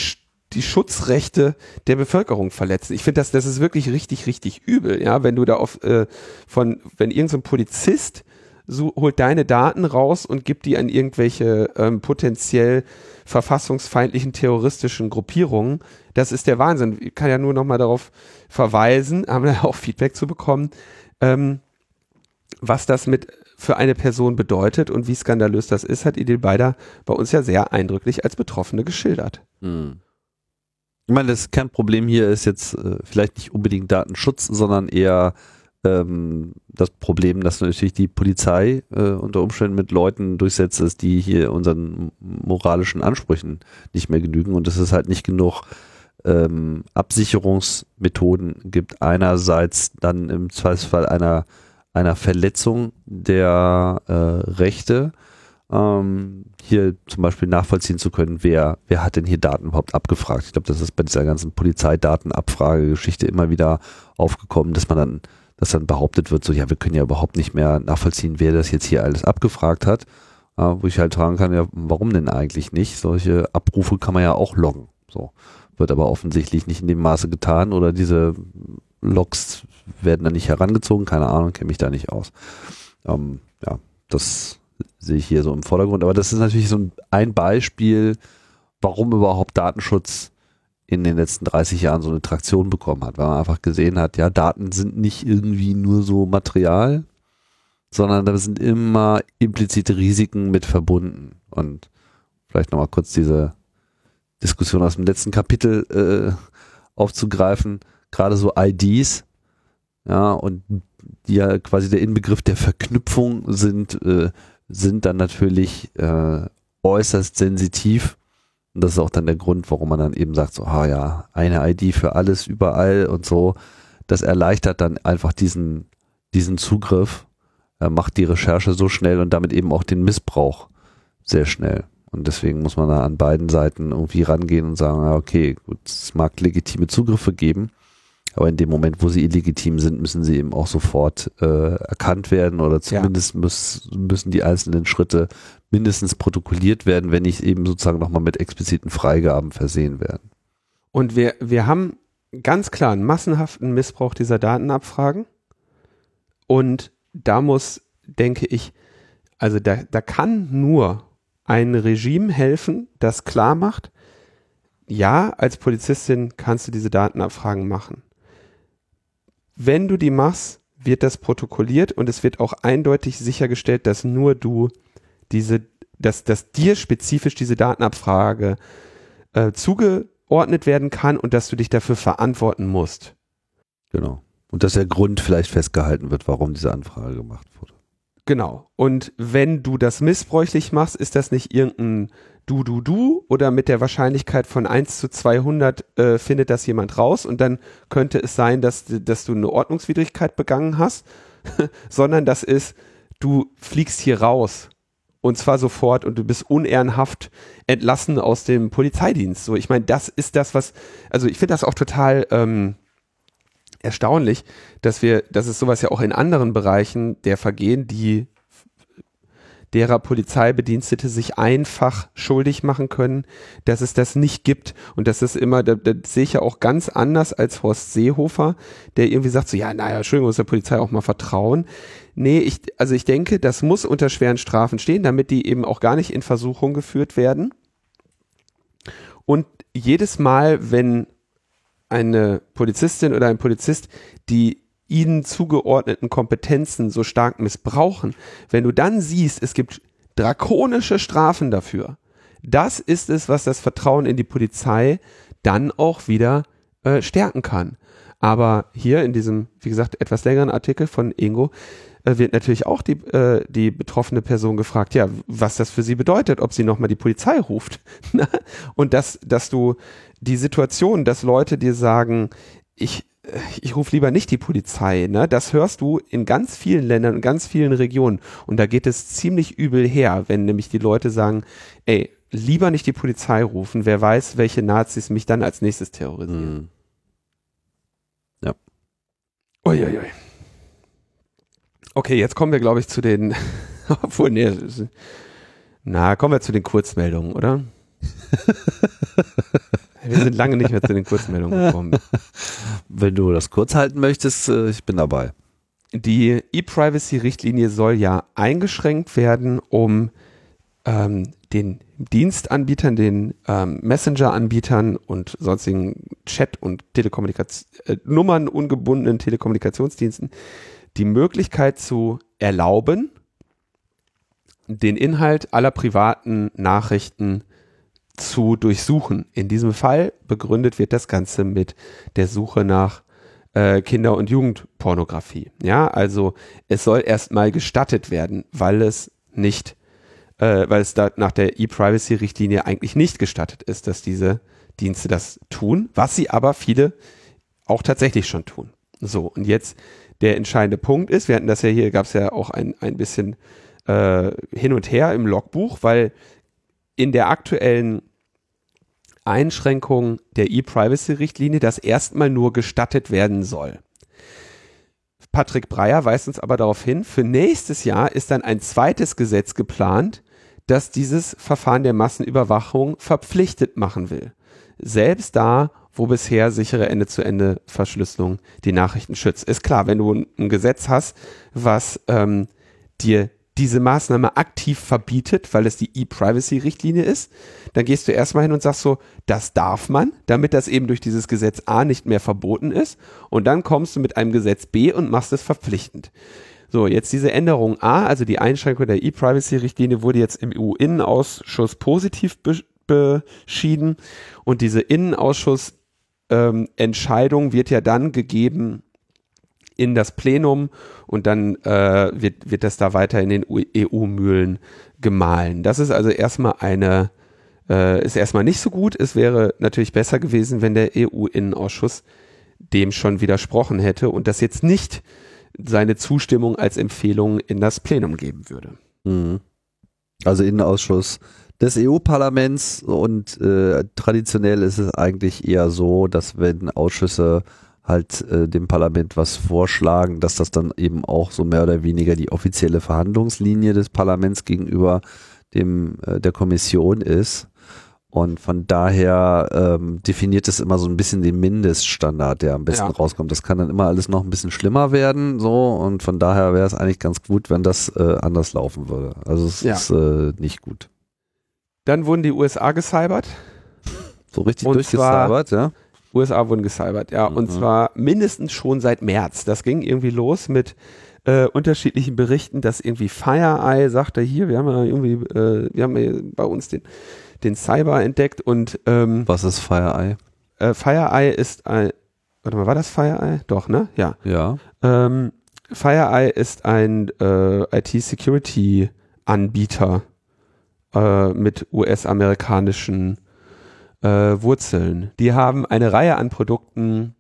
die Schutzrechte der Bevölkerung verletzen. Ich finde, das, das ist wirklich richtig, richtig übel, ja, wenn du da auf, äh, von, wenn irgendein so Polizist so, holt deine Daten raus und gibt die an irgendwelche ähm, potenziell verfassungsfeindlichen terroristischen Gruppierungen. Das ist der Wahnsinn. Ich kann ja nur noch mal darauf verweisen, haben wir auch Feedback zu bekommen, ähm, was das mit für eine Person bedeutet und wie skandalös das ist, hat Idil Beider bei uns ja sehr eindrücklich als Betroffene geschildert. Hm. Ich meine, das Kernproblem hier ist jetzt äh, vielleicht nicht unbedingt Datenschutz, sondern eher ähm, das Problem, dass natürlich die Polizei äh, unter Umständen mit Leuten durchsetzt, ist, die hier unseren moralischen Ansprüchen nicht mehr genügen. Und es halt nicht genug ähm, Absicherungsmethoden gibt. Einerseits dann im Zweifelsfall einer, einer Verletzung der äh, Rechte ähm, hier zum Beispiel nachvollziehen zu können, wer, wer hat denn hier Daten überhaupt abgefragt. Ich glaube, das ist bei dieser ganzen Polizeidatenabfragegeschichte immer wieder aufgekommen, dass man dann, dass dann behauptet wird, so ja, wir können ja überhaupt nicht mehr nachvollziehen, wer das jetzt hier alles abgefragt hat. Äh, wo ich halt fragen kann, ja, warum denn eigentlich nicht? Solche Abrufe kann man ja auch loggen. So. Wird aber offensichtlich nicht in dem Maße getan oder diese Logs werden dann nicht herangezogen, keine Ahnung, kenne mich da nicht aus. Ähm, ja, das sehe ich hier so im Vordergrund. Aber das ist natürlich so ein Beispiel, warum überhaupt Datenschutz in den letzten 30 Jahren so eine Traktion bekommen hat, weil man einfach gesehen hat, ja, Daten sind nicht irgendwie nur so Material, sondern da sind immer implizite Risiken mit verbunden. Und vielleicht nochmal kurz diese Diskussion aus dem letzten Kapitel äh, aufzugreifen, gerade so IDs, ja, und die ja quasi der Inbegriff der Verknüpfung sind, äh, sind dann natürlich äh, äußerst sensitiv. Und das ist auch dann der Grund, warum man dann eben sagt, so, ah ja, eine ID für alles, überall und so. Das erleichtert dann einfach diesen, diesen Zugriff, äh, macht die Recherche so schnell und damit eben auch den Missbrauch sehr schnell. Und deswegen muss man da an beiden Seiten irgendwie rangehen und sagen, okay, gut, es mag legitime Zugriffe geben, aber in dem Moment, wo sie illegitim sind, müssen sie eben auch sofort äh, erkannt werden oder zumindest ja. muss, müssen die einzelnen Schritte mindestens protokolliert werden, wenn nicht eben sozusagen nochmal mit expliziten Freigaben versehen werden. Und wir, wir haben ganz klar einen massenhaften Missbrauch dieser Datenabfragen. Und da muss, denke ich, also da, da kann nur ein Regime helfen, das klar macht, ja, als Polizistin kannst du diese Datenabfragen machen wenn du die machst, wird das protokolliert und es wird auch eindeutig sichergestellt, dass nur du diese, dass, dass dir spezifisch diese Datenabfrage äh, zugeordnet werden kann und dass du dich dafür verantworten musst. Genau. Und dass der Grund vielleicht festgehalten wird, warum diese Anfrage gemacht wurde. Genau. Und wenn du das missbräuchlich machst, ist das nicht irgendein du, du, du oder mit der Wahrscheinlichkeit von 1 zu 200 äh, findet das jemand raus und dann könnte es sein, dass, dass du eine Ordnungswidrigkeit begangen hast, sondern das ist, du fliegst hier raus und zwar sofort und du bist unehrenhaft entlassen aus dem Polizeidienst. So, ich meine, das ist das, was, also ich finde das auch total ähm, erstaunlich, dass wir, dass es sowas ja auch in anderen Bereichen der Vergehen, die derer Polizeibedienstete sich einfach schuldig machen können, dass es das nicht gibt und dass es immer, da, da sehe ich ja auch ganz anders als Horst Seehofer, der irgendwie sagt so, ja, naja, Entschuldigung, muss der Polizei auch mal vertrauen. Nee, ich, also ich denke, das muss unter schweren Strafen stehen, damit die eben auch gar nicht in Versuchung geführt werden. Und jedes Mal, wenn eine Polizistin oder ein Polizist die ihnen zugeordneten Kompetenzen so stark missbrauchen, wenn du dann siehst, es gibt drakonische Strafen dafür, das ist es, was das Vertrauen in die Polizei dann auch wieder äh, stärken kann. Aber hier in diesem, wie gesagt, etwas längeren Artikel von Ingo äh, wird natürlich auch die, äh, die betroffene Person gefragt, ja, was das für sie bedeutet, ob sie nochmal die Polizei ruft. Und dass, dass du die Situation, dass Leute dir sagen, ich, ich rufe lieber nicht die Polizei, ne? Das hörst du in ganz vielen Ländern und ganz vielen Regionen. Und da geht es ziemlich übel her, wenn nämlich die Leute sagen, ey, lieber nicht die Polizei rufen, wer weiß, welche Nazis mich dann als nächstes terrorisieren. Mhm. Ja. Uiuiui. Okay, jetzt kommen wir, glaube ich, zu den, obwohl, nee, na, kommen wir zu den Kurzmeldungen, oder? Wir sind lange nicht mehr zu den Kurzmeldungen gekommen. Wenn du das kurz halten möchtest, äh, ich bin dabei. Die E-Privacy-Richtlinie soll ja eingeschränkt werden, um ähm, den Dienstanbietern, den ähm, Messenger-Anbietern und sonstigen Chat- und Telekommunikation äh, Nummern ungebundenen Telekommunikationsdiensten die Möglichkeit zu erlauben, den Inhalt aller privaten Nachrichten zu durchsuchen. In diesem Fall begründet wird das Ganze mit der Suche nach äh, Kinder- und Jugendpornografie. Ja, also es soll erstmal gestattet werden, weil es nicht, äh, weil es da nach der E-Privacy-Richtlinie eigentlich nicht gestattet ist, dass diese Dienste das tun, was sie aber viele auch tatsächlich schon tun. So, und jetzt der entscheidende Punkt ist, wir hatten das ja hier, gab es ja auch ein, ein bisschen äh, hin und her im Logbuch, weil in der aktuellen Einschränkung der E-Privacy-Richtlinie das erstmal nur gestattet werden soll. Patrick Breyer weist uns aber darauf hin, für nächstes Jahr ist dann ein zweites Gesetz geplant, das dieses Verfahren der Massenüberwachung verpflichtet machen will. Selbst da, wo bisher sichere Ende-zu-Ende-Verschlüsselung die Nachrichten schützt. Ist klar, wenn du ein Gesetz hast, was ähm, dir diese Maßnahme aktiv verbietet, weil es die E-Privacy-Richtlinie ist, dann gehst du erstmal hin und sagst so, das darf man, damit das eben durch dieses Gesetz A nicht mehr verboten ist. Und dann kommst du mit einem Gesetz B und machst es verpflichtend. So, jetzt diese Änderung A, also die Einschränkung der E-Privacy-Richtlinie, wurde jetzt im EU-Innenausschuss positiv beschieden. Und diese Innenausschuss-Entscheidung ähm, wird ja dann gegeben in das Plenum und dann äh, wird, wird das da weiter in den EU-Mühlen gemahlen. Das ist also erstmal eine, äh, ist erstmal nicht so gut. Es wäre natürlich besser gewesen, wenn der EU-Innenausschuss dem schon widersprochen hätte und das jetzt nicht seine Zustimmung als Empfehlung in das Plenum geben würde. Mhm. Also Innenausschuss des EU-Parlaments und äh, traditionell ist es eigentlich eher so, dass wenn Ausschüsse halt äh, dem Parlament was vorschlagen, dass das dann eben auch so mehr oder weniger die offizielle Verhandlungslinie des Parlaments gegenüber dem äh, der Kommission ist. Und von daher ähm, definiert es immer so ein bisschen den Mindeststandard, der am besten ja. rauskommt. Das kann dann immer alles noch ein bisschen schlimmer werden, so. Und von daher wäre es eigentlich ganz gut, wenn das äh, anders laufen würde. Also es ja. ist äh, nicht gut. Dann wurden die USA gecybert. So richtig durchgecybert, ja. USA wurden gecybert, ja. Mhm. Und zwar mindestens schon seit März. Das ging irgendwie los mit äh, unterschiedlichen Berichten, dass irgendwie FireEye sagte, hier, wir haben ja irgendwie, äh, wir haben ja bei uns den, den Cyber entdeckt und ähm, Was ist FireEye? Äh, FireEye ist ein, warte mal, war das FireEye? Doch, ne? Ja. Ja. Ähm, FireEye ist ein äh, IT-Security-Anbieter äh, mit US-amerikanischen äh, Wurzeln. Die haben eine Reihe an Produkten,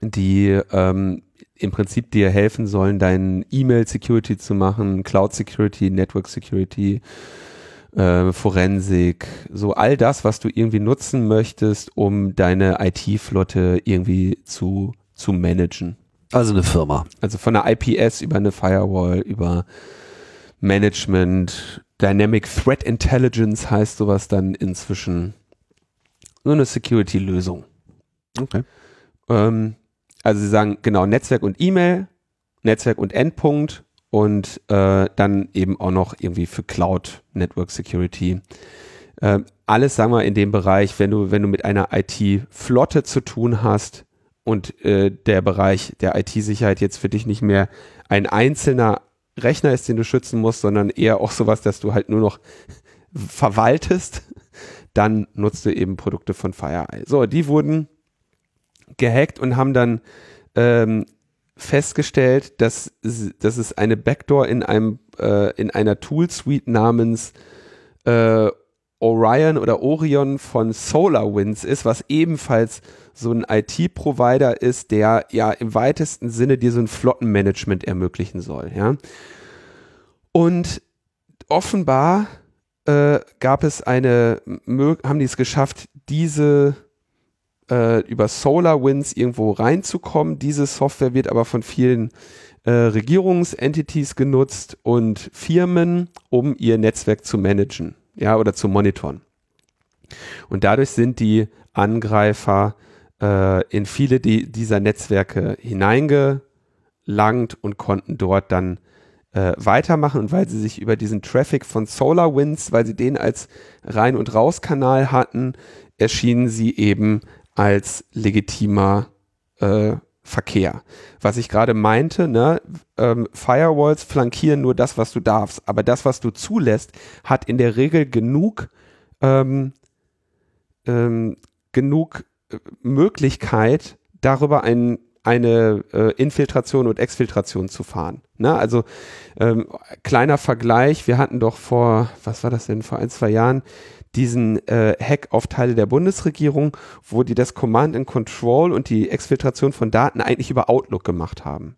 die ähm, im Prinzip dir helfen sollen, dein E-Mail-Security zu machen, Cloud-Security, Network-Security, äh, Forensik, so all das, was du irgendwie nutzen möchtest, um deine IT-Flotte irgendwie zu, zu managen. Also eine Firma. Also von der IPS über eine Firewall, über Management, Dynamic Threat Intelligence heißt sowas dann inzwischen. So eine Security-Lösung. Okay. Ähm, also sie sagen genau Netzwerk und E-Mail, Netzwerk und Endpunkt und äh, dann eben auch noch irgendwie für Cloud Network Security. Äh, alles, sagen wir, in dem Bereich, wenn du, wenn du mit einer IT-Flotte zu tun hast und äh, der Bereich der IT-Sicherheit jetzt für dich nicht mehr ein einzelner Rechner ist, den du schützen musst, sondern eher auch sowas, dass du halt nur noch verwaltest, dann nutzt du eben Produkte von FireEye. So, die wurden gehackt und haben dann ähm, festgestellt, dass, dass es eine Backdoor in einem äh, in einer Tool Suite namens äh, Orion oder Orion von SolarWinds ist, was ebenfalls so ein IT-Provider ist, der ja im weitesten Sinne dir so ein Flottenmanagement ermöglichen soll, ja. Und offenbar äh, gab es eine, haben die es geschafft, diese äh, über SolarWinds irgendwo reinzukommen. Diese Software wird aber von vielen äh, Regierungsentities genutzt und Firmen, um ihr Netzwerk zu managen, ja, oder zu monitoren. Und dadurch sind die Angreifer äh, in viele die, dieser Netzwerke hineingelangt und konnten dort dann äh, weitermachen. Und weil sie sich über diesen Traffic von SolarWinds, weil sie den als Rein- und Rauskanal hatten, erschienen sie eben als legitimer äh, Verkehr. Was ich gerade meinte, ne, ähm, Firewalls flankieren nur das, was du darfst, aber das, was du zulässt, hat in der Regel genug ähm, ähm, genug äh, Möglichkeit, darüber ein, eine äh, Infiltration und Exfiltration zu fahren. Ne? Also ähm, kleiner Vergleich, wir hatten doch vor, was war das denn, vor ein, zwei Jahren diesen äh, Hack auf Teile der Bundesregierung, wo die das Command and Control und die Exfiltration von Daten eigentlich über Outlook gemacht haben.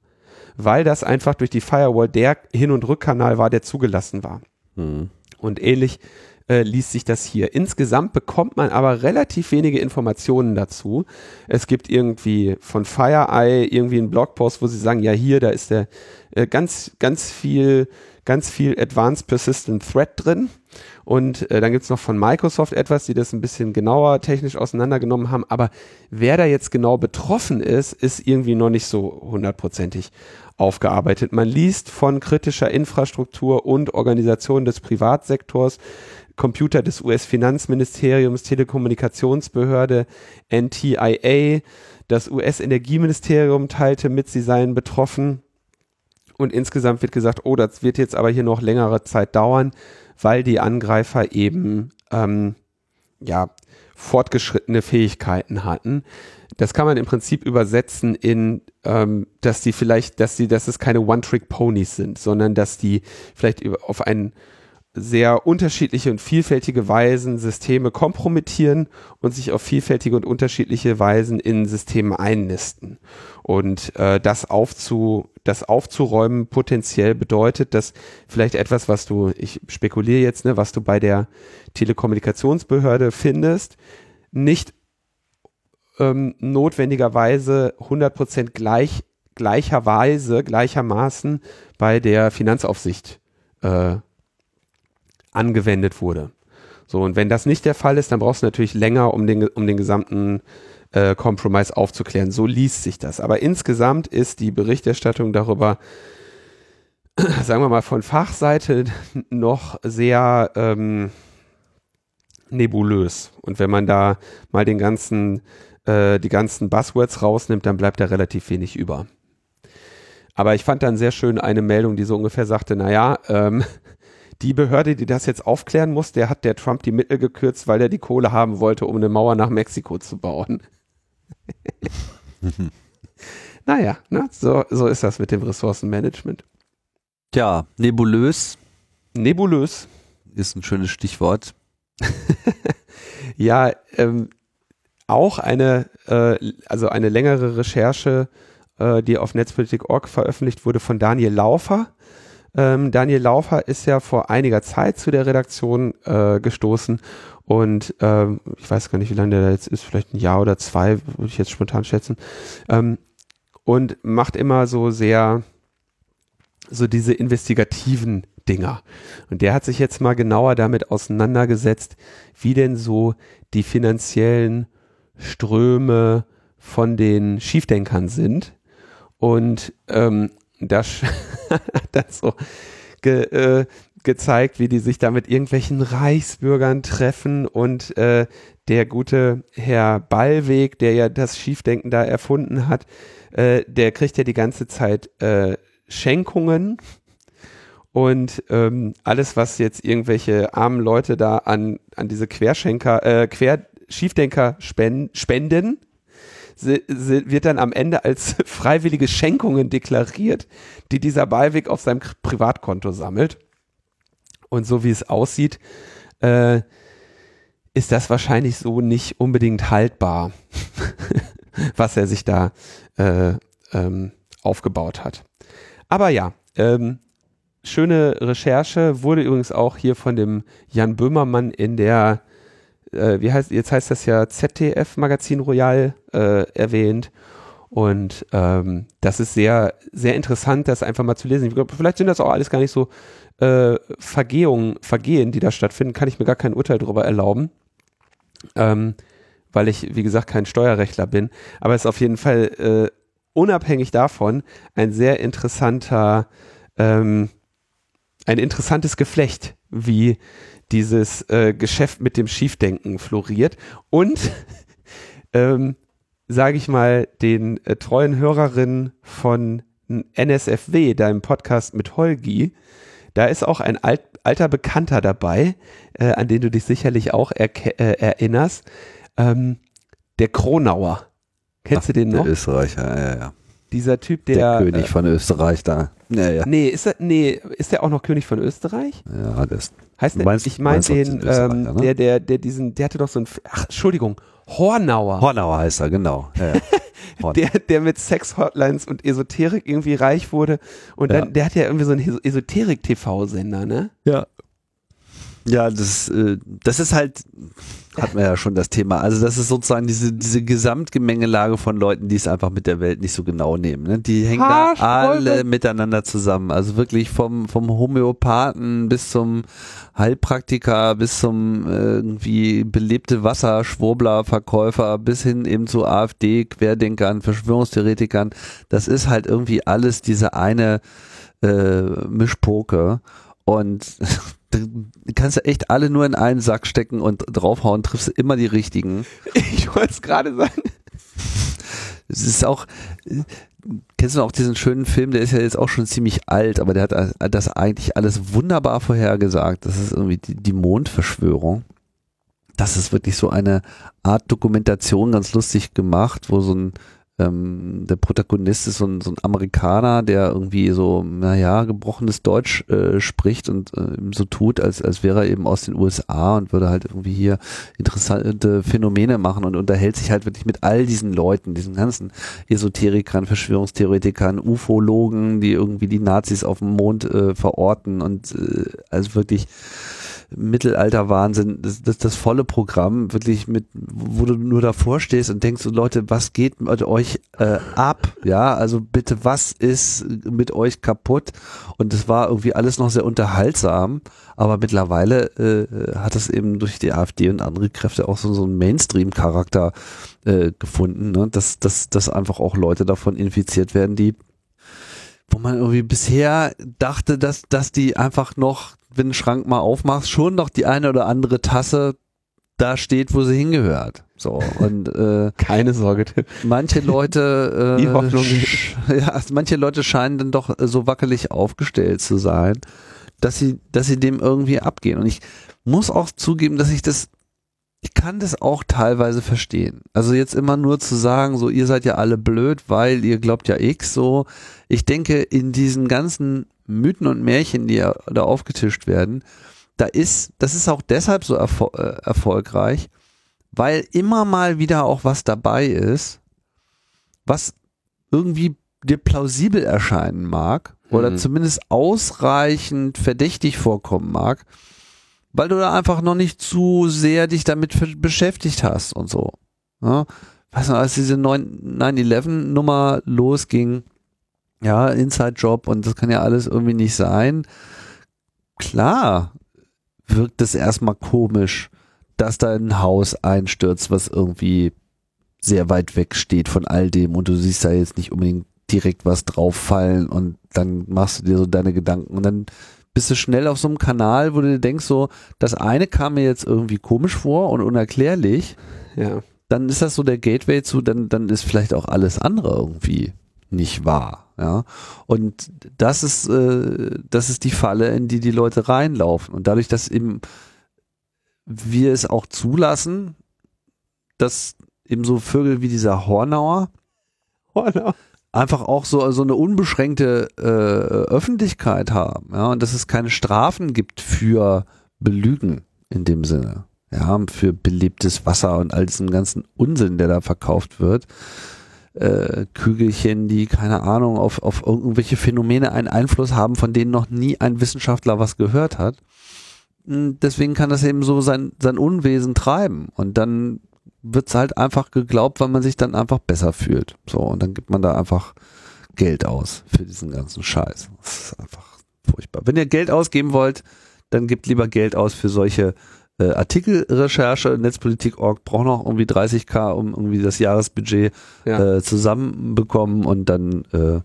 Weil das einfach durch die Firewall der Hin- und Rückkanal war, der zugelassen war. Mhm. Und ähnlich äh, liest sich das hier. Insgesamt bekommt man aber relativ wenige Informationen dazu. Es gibt irgendwie von FireEye irgendwie einen Blogpost, wo sie sagen, ja hier, da ist der äh, ganz, ganz viel, ganz viel Advanced Persistent Threat drin. Und äh, dann gibt's noch von Microsoft etwas, die das ein bisschen genauer technisch auseinandergenommen haben. Aber wer da jetzt genau betroffen ist, ist irgendwie noch nicht so hundertprozentig aufgearbeitet. Man liest von kritischer Infrastruktur und Organisation des Privatsektors, Computer des US-Finanzministeriums, Telekommunikationsbehörde, NTIA, das US-Energieministerium teilte mit, sie seien betroffen. Und insgesamt wird gesagt, oh, das wird jetzt aber hier noch längere Zeit dauern weil die Angreifer eben ähm, ja fortgeschrittene Fähigkeiten hatten. Das kann man im Prinzip übersetzen in, ähm, dass die vielleicht, dass die, dass es keine One-Trick-Ponys sind, sondern dass die vielleicht auf einen sehr unterschiedliche und vielfältige Weisen Systeme kompromittieren und sich auf vielfältige und unterschiedliche Weisen in Systeme einnisten. Und äh, das, aufzu, das aufzuräumen potenziell bedeutet, dass vielleicht etwas, was du, ich spekuliere jetzt, ne, was du bei der Telekommunikationsbehörde findest, nicht ähm, notwendigerweise 100% gleich, gleicherweise, gleichermaßen bei der Finanzaufsicht äh, angewendet wurde. So, und wenn das nicht der Fall ist, dann brauchst du natürlich länger, um den, um den gesamten äh, Compromise aufzuklären. So liest sich das. Aber insgesamt ist die Berichterstattung darüber, sagen wir mal, von Fachseite noch sehr ähm, nebulös. Und wenn man da mal den ganzen, äh, die ganzen Buzzwords rausnimmt, dann bleibt da relativ wenig über. Aber ich fand dann sehr schön eine Meldung, die so ungefähr sagte, naja, ähm, die Behörde, die das jetzt aufklären muss, der hat der Trump die Mittel gekürzt, weil er die Kohle haben wollte, um eine Mauer nach Mexiko zu bauen. naja, ne, so, so ist das mit dem Ressourcenmanagement. Tja, nebulös. Nebulös. Ist ein schönes Stichwort. ja, ähm, auch eine, äh, also eine längere Recherche, äh, die auf Netzpolitik.org veröffentlicht wurde von Daniel Laufer ähm, Daniel Laufer ist ja vor einiger Zeit zu der Redaktion äh, gestoßen und ähm, ich weiß gar nicht, wie lange der da jetzt ist, vielleicht ein Jahr oder zwei, würde ich jetzt spontan schätzen. Ähm, und macht immer so sehr so diese investigativen Dinger. Und der hat sich jetzt mal genauer damit auseinandergesetzt, wie denn so die finanziellen Ströme von den Schiefdenkern sind. Und ähm, das, das so ge, äh, gezeigt, wie die sich da mit irgendwelchen Reichsbürgern treffen und äh, der gute Herr Ballweg, der ja das Schiefdenken da erfunden hat, äh, der kriegt ja die ganze Zeit äh, Schenkungen und ähm, alles, was jetzt irgendwelche armen Leute da an, an diese Querschenker, äh, Quer Schiefdenker spenden, spenden wird dann am Ende als freiwillige Schenkungen deklariert, die dieser Ballweg auf seinem Privatkonto sammelt. Und so wie es aussieht, äh, ist das wahrscheinlich so nicht unbedingt haltbar, was er sich da äh, ähm, aufgebaut hat. Aber ja, ähm, schöne Recherche, wurde übrigens auch hier von dem Jan Böhmermann in der, äh, wie heißt, jetzt heißt das ja ZDF Magazin Royal äh, erwähnt. Und ähm, das ist sehr, sehr interessant, das einfach mal zu lesen. Ich glaube, vielleicht sind das auch alles gar nicht so äh, Vergehungen, Vergehen, die da stattfinden, kann ich mir gar kein Urteil darüber erlauben. Ähm, weil ich, wie gesagt, kein Steuerrechtler bin. Aber es ist auf jeden Fall äh, unabhängig davon ein sehr interessanter, ähm, ein interessantes Geflecht, wie dieses äh, Geschäft mit dem Schiefdenken floriert. Und ähm, sage ich mal, den äh, treuen Hörerinnen von NSFW, deinem Podcast mit Holgi, da ist auch ein alt, alter Bekannter dabei, äh, an den du dich sicherlich auch äh, erinnerst. Ähm, der Kronauer. Kennst Ach, du den noch? Der Österreicher, ja, ja. Dieser Typ, der. Der König äh, von Österreich da. Ja, ja. Nee, ist er, nee, ist der auch noch König von Österreich? Ja, das. Heißt der, meinst, ich meine den, ähm, ne? der, der, der diesen, der hatte doch so ein, ach, Entschuldigung, Hornauer. Hornauer heißt er, genau. Ja, ja. der, der mit Sex-Hotlines und Esoterik irgendwie reich wurde. Und dann, ja. der hat ja irgendwie so einen Esoterik-TV-Sender, ne? Ja. Ja, das, äh, das ist halt, hat man ja schon das Thema. Also das ist sozusagen diese, diese Gesamtgemengelage von Leuten, die es einfach mit der Welt nicht so genau nehmen. Ne? Die hängen da alle miteinander zusammen. Also wirklich vom, vom Homöopathen bis zum Heilpraktiker, bis zum äh, irgendwie belebte Wasserschwurbler, Verkäufer, bis hin eben zu AfD, Querdenkern, Verschwörungstheoretikern. Das ist halt irgendwie alles diese eine äh, Mischpoke. Und kannst ja echt alle nur in einen Sack stecken und draufhauen, triffst du immer die richtigen. Ich wollte es gerade sagen. Es ist auch, kennst du auch diesen schönen Film, der ist ja jetzt auch schon ziemlich alt, aber der hat das eigentlich alles wunderbar vorhergesagt. Das ist irgendwie die, die Mondverschwörung. Das ist wirklich so eine Art Dokumentation ganz lustig gemacht, wo so ein ähm, der Protagonist ist so ein, so ein Amerikaner, der irgendwie so, naja, gebrochenes Deutsch äh, spricht und äh, so tut, als, als wäre er eben aus den USA und würde halt irgendwie hier interessante Phänomene machen und unterhält sich halt wirklich mit all diesen Leuten, diesen ganzen Esoterikern, Verschwörungstheoretikern, Ufologen, die irgendwie die Nazis auf dem Mond äh, verorten und äh, also wirklich Mittelalter-Wahnsinn, das, das, das volle Programm, wirklich mit, wo du nur davor stehst und denkst, Leute, was geht mit euch äh, ab? Ja, also bitte, was ist mit euch kaputt? Und es war irgendwie alles noch sehr unterhaltsam, aber mittlerweile äh, hat es eben durch die AfD und andere Kräfte auch so, so einen Mainstream-Charakter äh, gefunden, ne? dass, dass, dass einfach auch Leute davon infiziert werden, die wo man irgendwie bisher dachte, dass, dass die einfach noch wenn du den Schrank mal aufmachst, schon noch die eine oder andere Tasse da steht, wo sie hingehört. So und äh, keine Sorge. Manche Leute, äh, die Hoffnung. ja, manche Leute scheinen dann doch so wackelig aufgestellt zu sein, dass sie, dass sie dem irgendwie abgehen. Und ich muss auch zugeben, dass ich das, ich kann das auch teilweise verstehen. Also jetzt immer nur zu sagen, so ihr seid ja alle blöd, weil ihr glaubt ja X. So, ich denke in diesen ganzen Mythen und Märchen, die da aufgetischt werden, da ist, das ist auch deshalb so erfol äh, erfolgreich, weil immer mal wieder auch was dabei ist, was irgendwie dir plausibel erscheinen mag oder mhm. zumindest ausreichend verdächtig vorkommen mag, weil du da einfach noch nicht zu sehr dich damit beschäftigt hast und so. Ja? weiß noch, als diese 9-11-Nummer losging, ja, Inside-Job und das kann ja alles irgendwie nicht sein. Klar wirkt es erstmal komisch, dass da ein Haus einstürzt, was irgendwie sehr weit weg steht von all dem und du siehst da jetzt nicht unbedingt direkt was drauffallen und dann machst du dir so deine Gedanken und dann bist du schnell auf so einem Kanal, wo du dir denkst, so, das eine kam mir jetzt irgendwie komisch vor und unerklärlich. Ja. Dann ist das so der Gateway zu, dann, dann ist vielleicht auch alles andere irgendwie nicht wahr. Ja. Und das ist, äh, das ist die Falle, in die die Leute reinlaufen. Und dadurch, dass eben wir es auch zulassen, dass eben so Vögel wie dieser Hornauer, Hornauer einfach auch so, so eine unbeschränkte äh, Öffentlichkeit haben, ja, und dass es keine Strafen gibt für Belügen in dem Sinne, ja, für belebtes Wasser und all diesen ganzen Unsinn, der da verkauft wird. Äh, Kügelchen, die, keine Ahnung, auf, auf irgendwelche Phänomene einen Einfluss haben, von denen noch nie ein Wissenschaftler was gehört hat. Hm, deswegen kann das eben so sein, sein Unwesen treiben. Und dann wird's halt einfach geglaubt, weil man sich dann einfach besser fühlt. So, und dann gibt man da einfach Geld aus für diesen ganzen Scheiß. Das ist einfach furchtbar. Wenn ihr Geld ausgeben wollt, dann gebt lieber Geld aus für solche äh, Artikelrecherche. Netzpolitik.org braucht noch irgendwie 30k, um irgendwie das Jahresbudget ja. äh, zusammenbekommen und dann äh,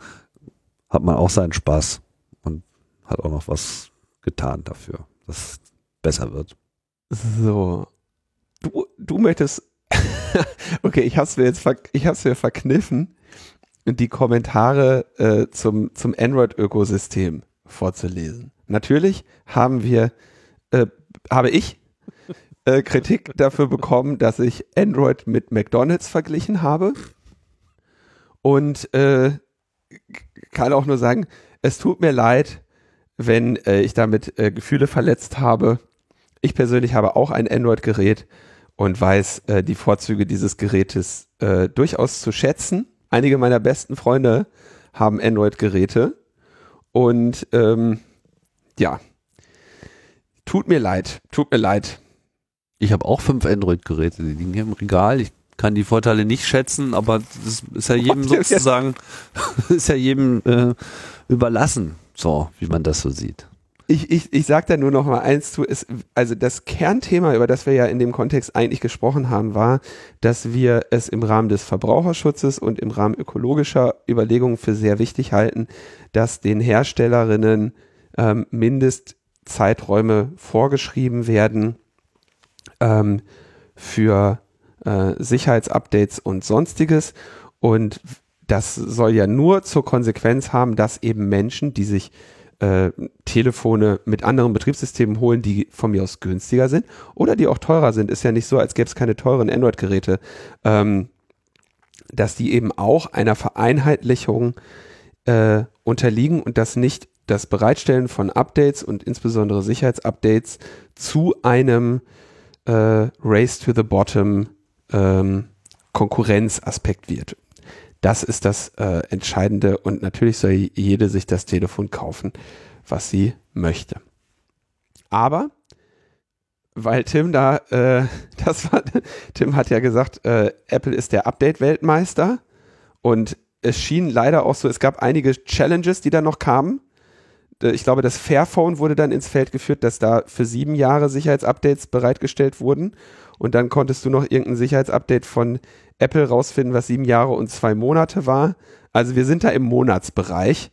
hat man auch seinen Spaß und hat auch noch was getan dafür, dass es besser wird. So. Du, du möchtest okay, ich hab's mir jetzt ich hab's mir verkniffen, die Kommentare äh, zum, zum Android-Ökosystem vorzulesen. Natürlich haben wir, äh, habe ich äh, Kritik dafür bekommen, dass ich Android mit McDonalds verglichen habe. Und äh, kann auch nur sagen, es tut mir leid, wenn äh, ich damit äh, Gefühle verletzt habe. Ich persönlich habe auch ein Android-Gerät und weiß äh, die Vorzüge dieses Gerätes äh, durchaus zu schätzen. Einige meiner besten Freunde haben Android-Geräte und ähm, ja, tut mir leid, tut mir leid. Ich habe auch fünf Android-Geräte, die liegen hier im Regal. Ich kann die Vorteile nicht schätzen, aber das ist ja jedem sozusagen, ist ja jedem äh, überlassen, so wie man das so sieht ich, ich, ich sage da nur noch mal eins zu, ist, also das Kernthema, über das wir ja in dem Kontext eigentlich gesprochen haben, war, dass wir es im Rahmen des Verbraucherschutzes und im Rahmen ökologischer Überlegungen für sehr wichtig halten, dass den Herstellerinnen ähm, Mindestzeiträume vorgeschrieben werden ähm, für äh, Sicherheitsupdates und sonstiges. Und das soll ja nur zur Konsequenz haben, dass eben Menschen, die sich äh, Telefone mit anderen Betriebssystemen holen, die von mir aus günstiger sind oder die auch teurer sind. Ist ja nicht so, als gäbe es keine teuren Android-Geräte. Ähm, dass die eben auch einer Vereinheitlichung äh, unterliegen und dass nicht das Bereitstellen von Updates und insbesondere Sicherheitsupdates zu einem äh, Race to the Bottom ähm, Konkurrenzaspekt wird. Das ist das äh, Entscheidende und natürlich soll jede sich das Telefon kaufen, was sie möchte. Aber weil Tim da, äh, das war, Tim hat ja gesagt, äh, Apple ist der Update-Weltmeister und es schien leider auch so, es gab einige Challenges, die dann noch kamen. Äh, ich glaube, das Fairphone wurde dann ins Feld geführt, dass da für sieben Jahre Sicherheitsupdates bereitgestellt wurden. Und dann konntest du noch irgendein Sicherheitsupdate von Apple rausfinden, was sieben Jahre und zwei Monate war. Also wir sind da im Monatsbereich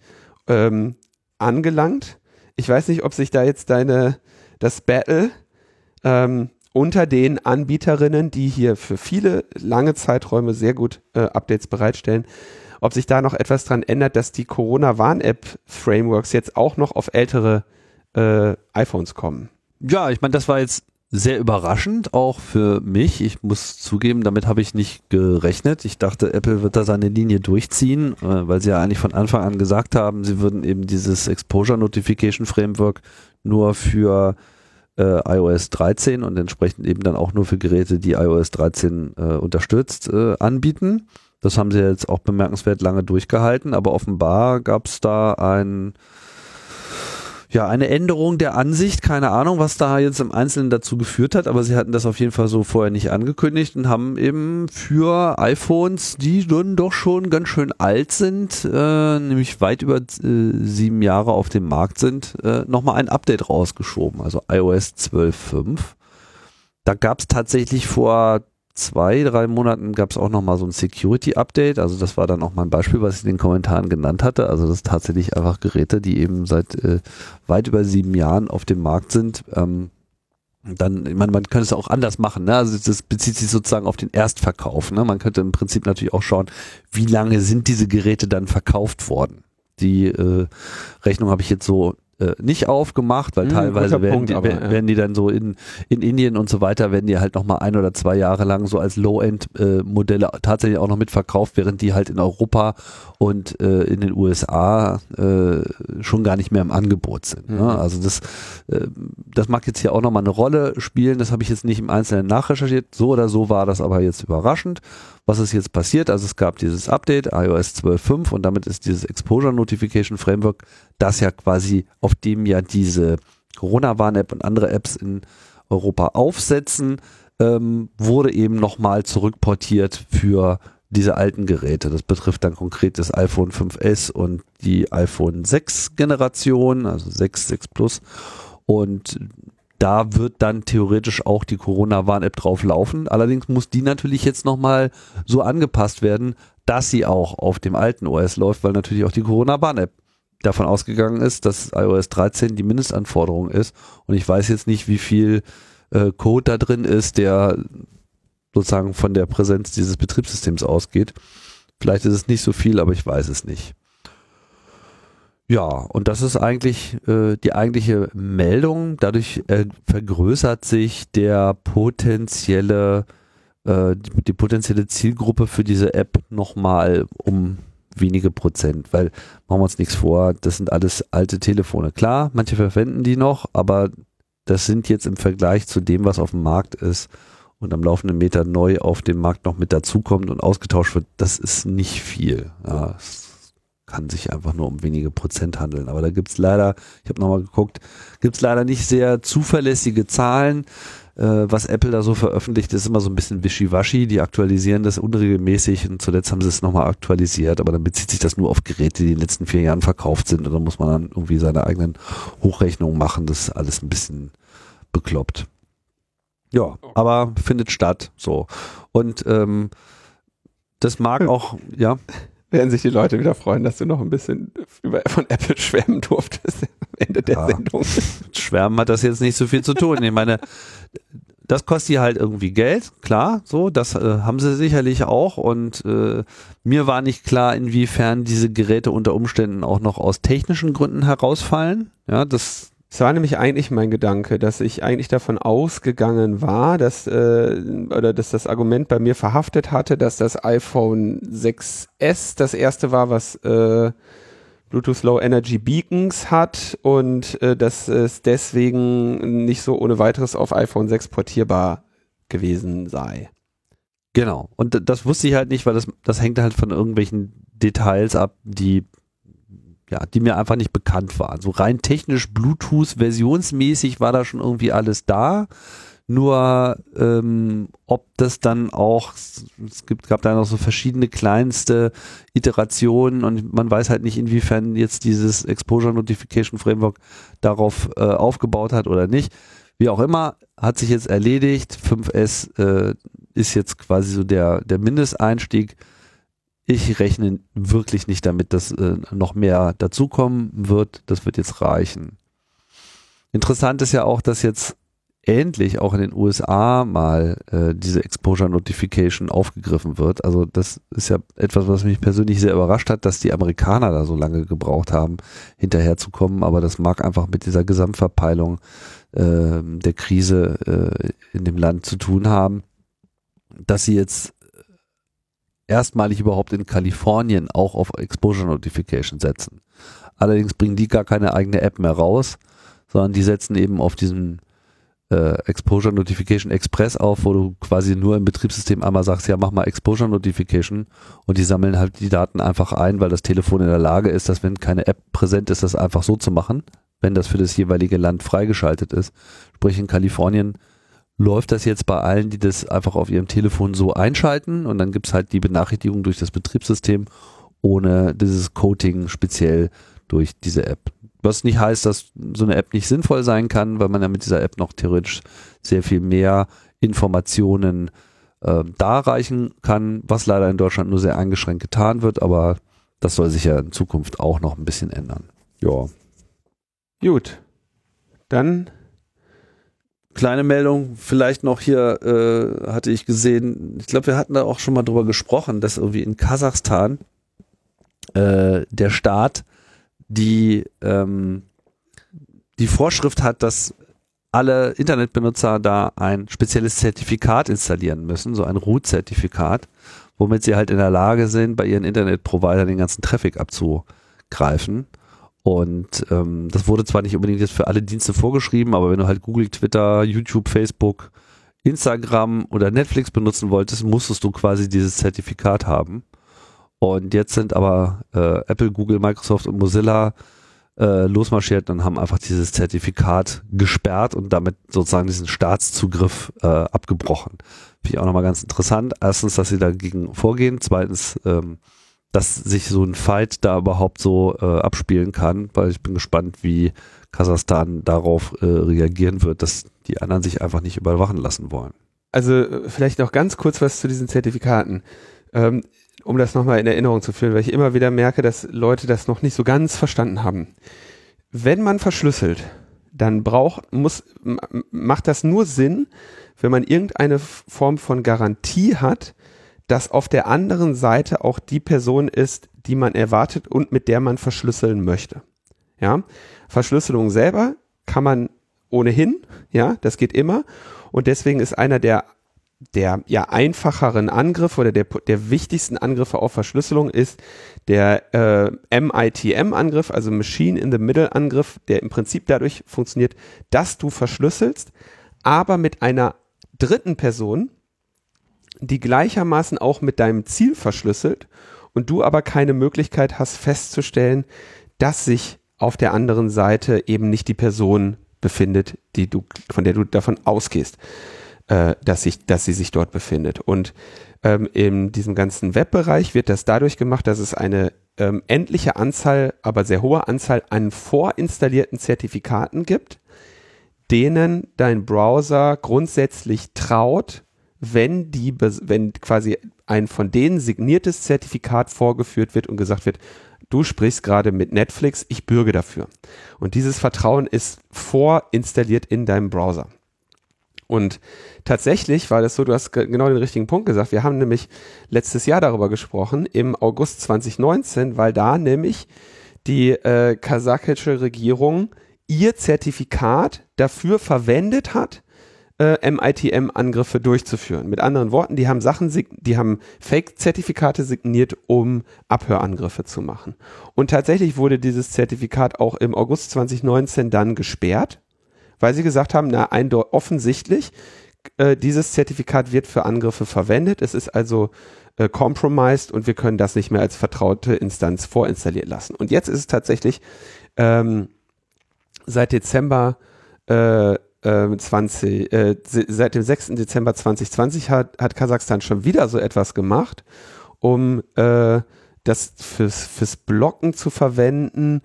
ähm, angelangt. Ich weiß nicht, ob sich da jetzt deine, das Battle ähm, unter den Anbieterinnen, die hier für viele lange Zeiträume sehr gut äh, Updates bereitstellen, ob sich da noch etwas dran ändert, dass die Corona-Warn-App-Frameworks jetzt auch noch auf ältere äh, iPhones kommen. Ja, ich meine, das war jetzt sehr überraschend, auch für mich. Ich muss zugeben, damit habe ich nicht gerechnet. Ich dachte, Apple wird da seine Linie durchziehen, äh, weil sie ja eigentlich von Anfang an gesagt haben, sie würden eben dieses Exposure Notification Framework nur für äh, iOS 13 und entsprechend eben dann auch nur für Geräte, die iOS 13 äh, unterstützt, äh, anbieten. Das haben sie jetzt auch bemerkenswert lange durchgehalten, aber offenbar gab es da ein ja, eine Änderung der Ansicht, keine Ahnung, was da jetzt im Einzelnen dazu geführt hat, aber sie hatten das auf jeden Fall so vorher nicht angekündigt und haben eben für iPhones, die dann doch schon ganz schön alt sind, äh, nämlich weit über äh, sieben Jahre auf dem Markt sind, äh, nochmal ein Update rausgeschoben, also iOS 12.5. Da gab es tatsächlich vor zwei, drei Monaten gab es auch nochmal so ein Security-Update. Also das war dann auch mal ein Beispiel, was ich in den Kommentaren genannt hatte. Also das ist tatsächlich einfach Geräte, die eben seit äh, weit über sieben Jahren auf dem Markt sind. Ähm, dann, ich meine, man könnte es auch anders machen. Ne? Also das bezieht sich sozusagen auf den Erstverkauf. Ne? Man könnte im Prinzip natürlich auch schauen, wie lange sind diese Geräte dann verkauft worden. Die äh, Rechnung habe ich jetzt so äh, nicht aufgemacht, weil hm, teilweise werden, Punkt, die, aber, ja. werden die dann so in, in Indien und so weiter, werden die halt nochmal ein oder zwei Jahre lang so als Low-End-Modelle äh, tatsächlich auch noch mitverkauft, während die halt in Europa und äh, in den USA äh, schon gar nicht mehr im Angebot sind. Ne? Mhm. Ne? Also das, äh, das mag jetzt hier auch nochmal eine Rolle spielen, das habe ich jetzt nicht im Einzelnen nachrecherchiert, so oder so war das aber jetzt überraschend. Was ist jetzt passiert? Also es gab dieses Update, iOS 12.5 und damit ist dieses Exposure Notification Framework, das ja quasi, auf dem ja diese Corona-Warn-App und andere Apps in Europa aufsetzen, ähm, wurde eben nochmal zurückportiert für diese alten Geräte. Das betrifft dann konkret das iPhone 5S und die iPhone 6 Generation, also 6, 6 Plus. Und da wird dann theoretisch auch die Corona-Warn-App drauf laufen. Allerdings muss die natürlich jetzt nochmal so angepasst werden, dass sie auch auf dem alten OS läuft, weil natürlich auch die Corona-Warn-App davon ausgegangen ist, dass iOS 13 die Mindestanforderung ist. Und ich weiß jetzt nicht, wie viel äh, Code da drin ist, der sozusagen von der Präsenz dieses Betriebssystems ausgeht. Vielleicht ist es nicht so viel, aber ich weiß es nicht. Ja, und das ist eigentlich äh, die eigentliche Meldung. Dadurch äh, vergrößert sich der potenzielle, äh, die, die, potenzielle Zielgruppe für diese App nochmal um wenige Prozent, weil machen wir uns nichts vor, das sind alles alte Telefone. Klar, manche verwenden die noch, aber das sind jetzt im Vergleich zu dem, was auf dem Markt ist und am laufenden Meter neu auf dem Markt noch mit dazukommt und ausgetauscht wird, das ist nicht viel. Ja, kann sich einfach nur um wenige Prozent handeln. Aber da gibt's leider, ich habe nochmal geguckt, gibt's leider nicht sehr zuverlässige Zahlen. Äh, was Apple da so veröffentlicht, ist immer so ein bisschen wischiwaschi. Die aktualisieren das unregelmäßig und zuletzt haben sie es nochmal aktualisiert, aber dann bezieht sich das nur auf Geräte, die in den letzten vier Jahren verkauft sind und dann muss man dann irgendwie seine eigenen Hochrechnungen machen. Das ist alles ein bisschen bekloppt. Ja, aber findet statt so. Und ähm, das mag hm. auch, ja werden sich die Leute wieder freuen, dass du noch ein bisschen über, von Apple schwärmen durftest am Ende der ja, Sendung. Schwärmen hat das jetzt nicht so viel zu tun. Ich meine, das kostet hier halt irgendwie Geld, klar, so, das äh, haben sie sicherlich auch und äh, mir war nicht klar, inwiefern diese Geräte unter Umständen auch noch aus technischen Gründen herausfallen. Ja, das das war nämlich eigentlich mein Gedanke, dass ich eigentlich davon ausgegangen war, dass äh, oder dass das Argument bei mir verhaftet hatte, dass das iPhone 6S das erste war, was äh, Bluetooth Low Energy Beacons hat und äh, dass es deswegen nicht so ohne weiteres auf iPhone 6 portierbar gewesen sei. Genau. Und das wusste ich halt nicht, weil das, das hängt halt von irgendwelchen Details ab, die ja, die mir einfach nicht bekannt waren. So rein technisch Bluetooth versionsmäßig war da schon irgendwie alles da. Nur ähm, ob das dann auch, es gibt, gab da noch so verschiedene kleinste Iterationen und man weiß halt nicht, inwiefern jetzt dieses Exposure Notification Framework darauf äh, aufgebaut hat oder nicht. Wie auch immer, hat sich jetzt erledigt. 5S äh, ist jetzt quasi so der, der Mindesteinstieg ich rechne wirklich nicht damit, dass äh, noch mehr dazukommen wird. Das wird jetzt reichen. Interessant ist ja auch, dass jetzt endlich auch in den USA mal äh, diese Exposure Notification aufgegriffen wird. Also das ist ja etwas, was mich persönlich sehr überrascht hat, dass die Amerikaner da so lange gebraucht haben, hinterherzukommen. Aber das mag einfach mit dieser Gesamtverpeilung äh, der Krise äh, in dem Land zu tun haben, dass sie jetzt erstmalig überhaupt in Kalifornien auch auf Exposure Notification setzen. Allerdings bringen die gar keine eigene App mehr raus, sondern die setzen eben auf diesen äh, Exposure Notification Express auf, wo du quasi nur im Betriebssystem einmal sagst, ja, mach mal Exposure Notification und die sammeln halt die Daten einfach ein, weil das Telefon in der Lage ist, dass wenn keine App präsent ist, das einfach so zu machen, wenn das für das jeweilige Land freigeschaltet ist. Sprich in Kalifornien läuft das jetzt bei allen, die das einfach auf ihrem Telefon so einschalten und dann gibt es halt die Benachrichtigung durch das Betriebssystem ohne dieses Coating speziell durch diese App. Was nicht heißt, dass so eine App nicht sinnvoll sein kann, weil man ja mit dieser App noch theoretisch sehr viel mehr Informationen äh, darreichen kann, was leider in Deutschland nur sehr eingeschränkt getan wird, aber das soll sich ja in Zukunft auch noch ein bisschen ändern. Ja. Gut. Dann kleine Meldung, vielleicht noch hier äh, hatte ich gesehen, ich glaube, wir hatten da auch schon mal drüber gesprochen, dass irgendwie in Kasachstan äh, der Staat die ähm, die Vorschrift hat, dass alle Internetbenutzer da ein spezielles Zertifikat installieren müssen, so ein Root-Zertifikat, womit sie halt in der Lage sind, bei ihren Internetprovidern den ganzen Traffic abzugreifen. Und ähm, das wurde zwar nicht unbedingt jetzt für alle Dienste vorgeschrieben, aber wenn du halt Google, Twitter, YouTube, Facebook, Instagram oder Netflix benutzen wolltest, musstest du quasi dieses Zertifikat haben. Und jetzt sind aber äh, Apple, Google, Microsoft und Mozilla äh, losmarschiert und haben einfach dieses Zertifikat gesperrt und damit sozusagen diesen Staatszugriff äh, abgebrochen. Finde ich auch nochmal ganz interessant. Erstens, dass sie dagegen vorgehen. Zweitens, ähm, dass sich so ein Fight da überhaupt so äh, abspielen kann, weil ich bin gespannt, wie Kasachstan darauf äh, reagieren wird, dass die anderen sich einfach nicht überwachen lassen wollen. Also äh, vielleicht noch ganz kurz was zu diesen Zertifikaten. Ähm, um das nochmal in Erinnerung zu führen, weil ich immer wieder merke, dass Leute das noch nicht so ganz verstanden haben. Wenn man verschlüsselt, dann braucht, muss, macht das nur Sinn, wenn man irgendeine Form von Garantie hat, dass auf der anderen Seite auch die Person ist, die man erwartet und mit der man verschlüsseln möchte. Ja, Verschlüsselung selber kann man ohnehin, ja, das geht immer. Und deswegen ist einer der der ja einfacheren Angriffe oder der, der wichtigsten Angriffe auf Verschlüsselung ist der äh, MITM-Angriff, also Machine in the Middle-Angriff, der im Prinzip dadurch funktioniert, dass du verschlüsselst, aber mit einer dritten Person, die gleichermaßen auch mit deinem Ziel verschlüsselt und du aber keine Möglichkeit hast festzustellen, dass sich auf der anderen Seite eben nicht die Person befindet, die du, von der du davon ausgehst äh, dass, sich, dass sie sich dort befindet. Und ähm, in diesem ganzen Webbereich wird das dadurch gemacht, dass es eine ähm, endliche Anzahl, aber sehr hohe Anzahl an vorinstallierten Zertifikaten gibt, denen dein Browser grundsätzlich traut, wenn die, wenn quasi ein von denen signiertes Zertifikat vorgeführt wird und gesagt wird, du sprichst gerade mit Netflix, ich bürge dafür. Und dieses Vertrauen ist vorinstalliert in deinem Browser. Und tatsächlich war das so, du hast genau den richtigen Punkt gesagt. Wir haben nämlich letztes Jahr darüber gesprochen, im August 2019, weil da nämlich die äh, kasachische Regierung ihr Zertifikat dafür verwendet hat, äh, MITM-Angriffe durchzuführen. Mit anderen Worten, die haben Sachen, die haben Fake-Zertifikate signiert, um Abhörangriffe zu machen. Und tatsächlich wurde dieses Zertifikat auch im August 2019 dann gesperrt weil sie gesagt haben, na, offensichtlich, äh, dieses Zertifikat wird für Angriffe verwendet. Es ist also äh, compromised und wir können das nicht mehr als vertraute Instanz vorinstallieren lassen. Und jetzt ist es tatsächlich ähm, seit Dezember äh, 20, äh, äh seit dem 6. Dezember 2020 hat, hat Kasachstan schon wieder so etwas gemacht, um äh, das fürs, fürs Blocken zu verwenden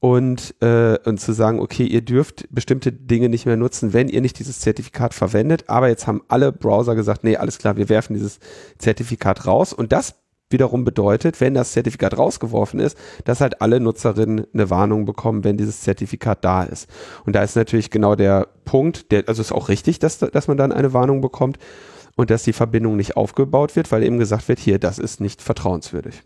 und, äh, und zu sagen, okay, ihr dürft bestimmte Dinge nicht mehr nutzen, wenn ihr nicht dieses Zertifikat verwendet. Aber jetzt haben alle Browser gesagt, nee, alles klar, wir werfen dieses Zertifikat raus. Und das wiederum bedeutet, wenn das Zertifikat rausgeworfen ist, dass halt alle Nutzerinnen eine Warnung bekommen, wenn dieses Zertifikat da ist. Und da ist natürlich genau der Punkt, der, also ist auch richtig, dass, dass man dann eine Warnung bekommt und dass die Verbindung nicht aufgebaut wird, weil eben gesagt wird, hier, das ist nicht vertrauenswürdig.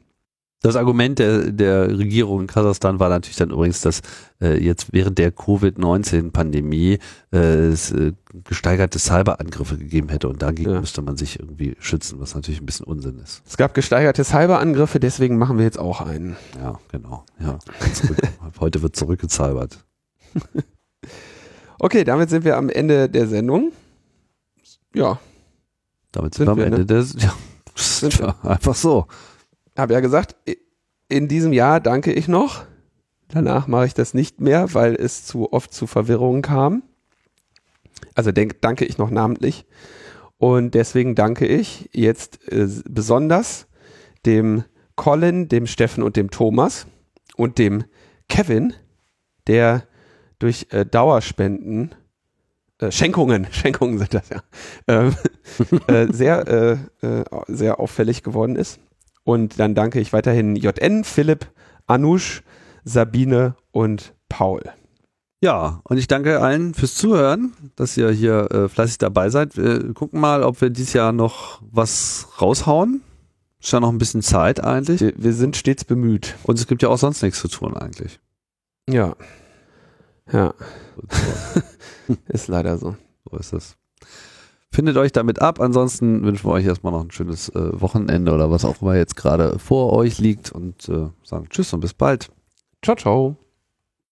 Das Argument der, der Regierung in Kasachstan war natürlich dann übrigens, dass äh, jetzt während der Covid-19-Pandemie äh, es äh, gesteigerte Cyberangriffe gegeben hätte und dagegen ja. müsste man sich irgendwie schützen, was natürlich ein bisschen Unsinn ist. Es gab gesteigerte Cyberangriffe, deswegen machen wir jetzt auch einen. Ja, genau. Ja, Heute wird zurückgezalbert. okay, damit sind wir am Ende der Sendung. Ja. Damit sind, sind wir am Ende ne? des. Ja, sind wir. einfach so habe ja gesagt, in diesem Jahr danke ich noch Danach mache ich das nicht mehr, weil es zu oft zu Verwirrungen kam. Also denk, danke ich noch namentlich. Und deswegen danke ich jetzt äh, besonders dem Colin, dem Steffen und dem Thomas und dem Kevin, der durch äh, Dauerspenden, äh, Schenkungen, Schenkungen sind das ja, ähm, äh, sehr, äh, äh, sehr auffällig geworden ist. Und dann danke ich weiterhin JN, Philipp, Anush, Sabine und Paul. Ja, und ich danke allen fürs Zuhören, dass ihr hier äh, fleißig dabei seid. Wir gucken mal, ob wir dieses Jahr noch was raushauen. Ist ja noch ein bisschen Zeit eigentlich. Wir, wir sind stets bemüht. Und es gibt ja auch sonst nichts zu tun eigentlich. Ja. Ja. ist leider so. So ist es. Findet euch damit ab. Ansonsten wünschen wir euch erstmal noch ein schönes äh, Wochenende oder was auch immer jetzt gerade vor euch liegt und äh, sagen Tschüss und bis bald. Ciao, ciao.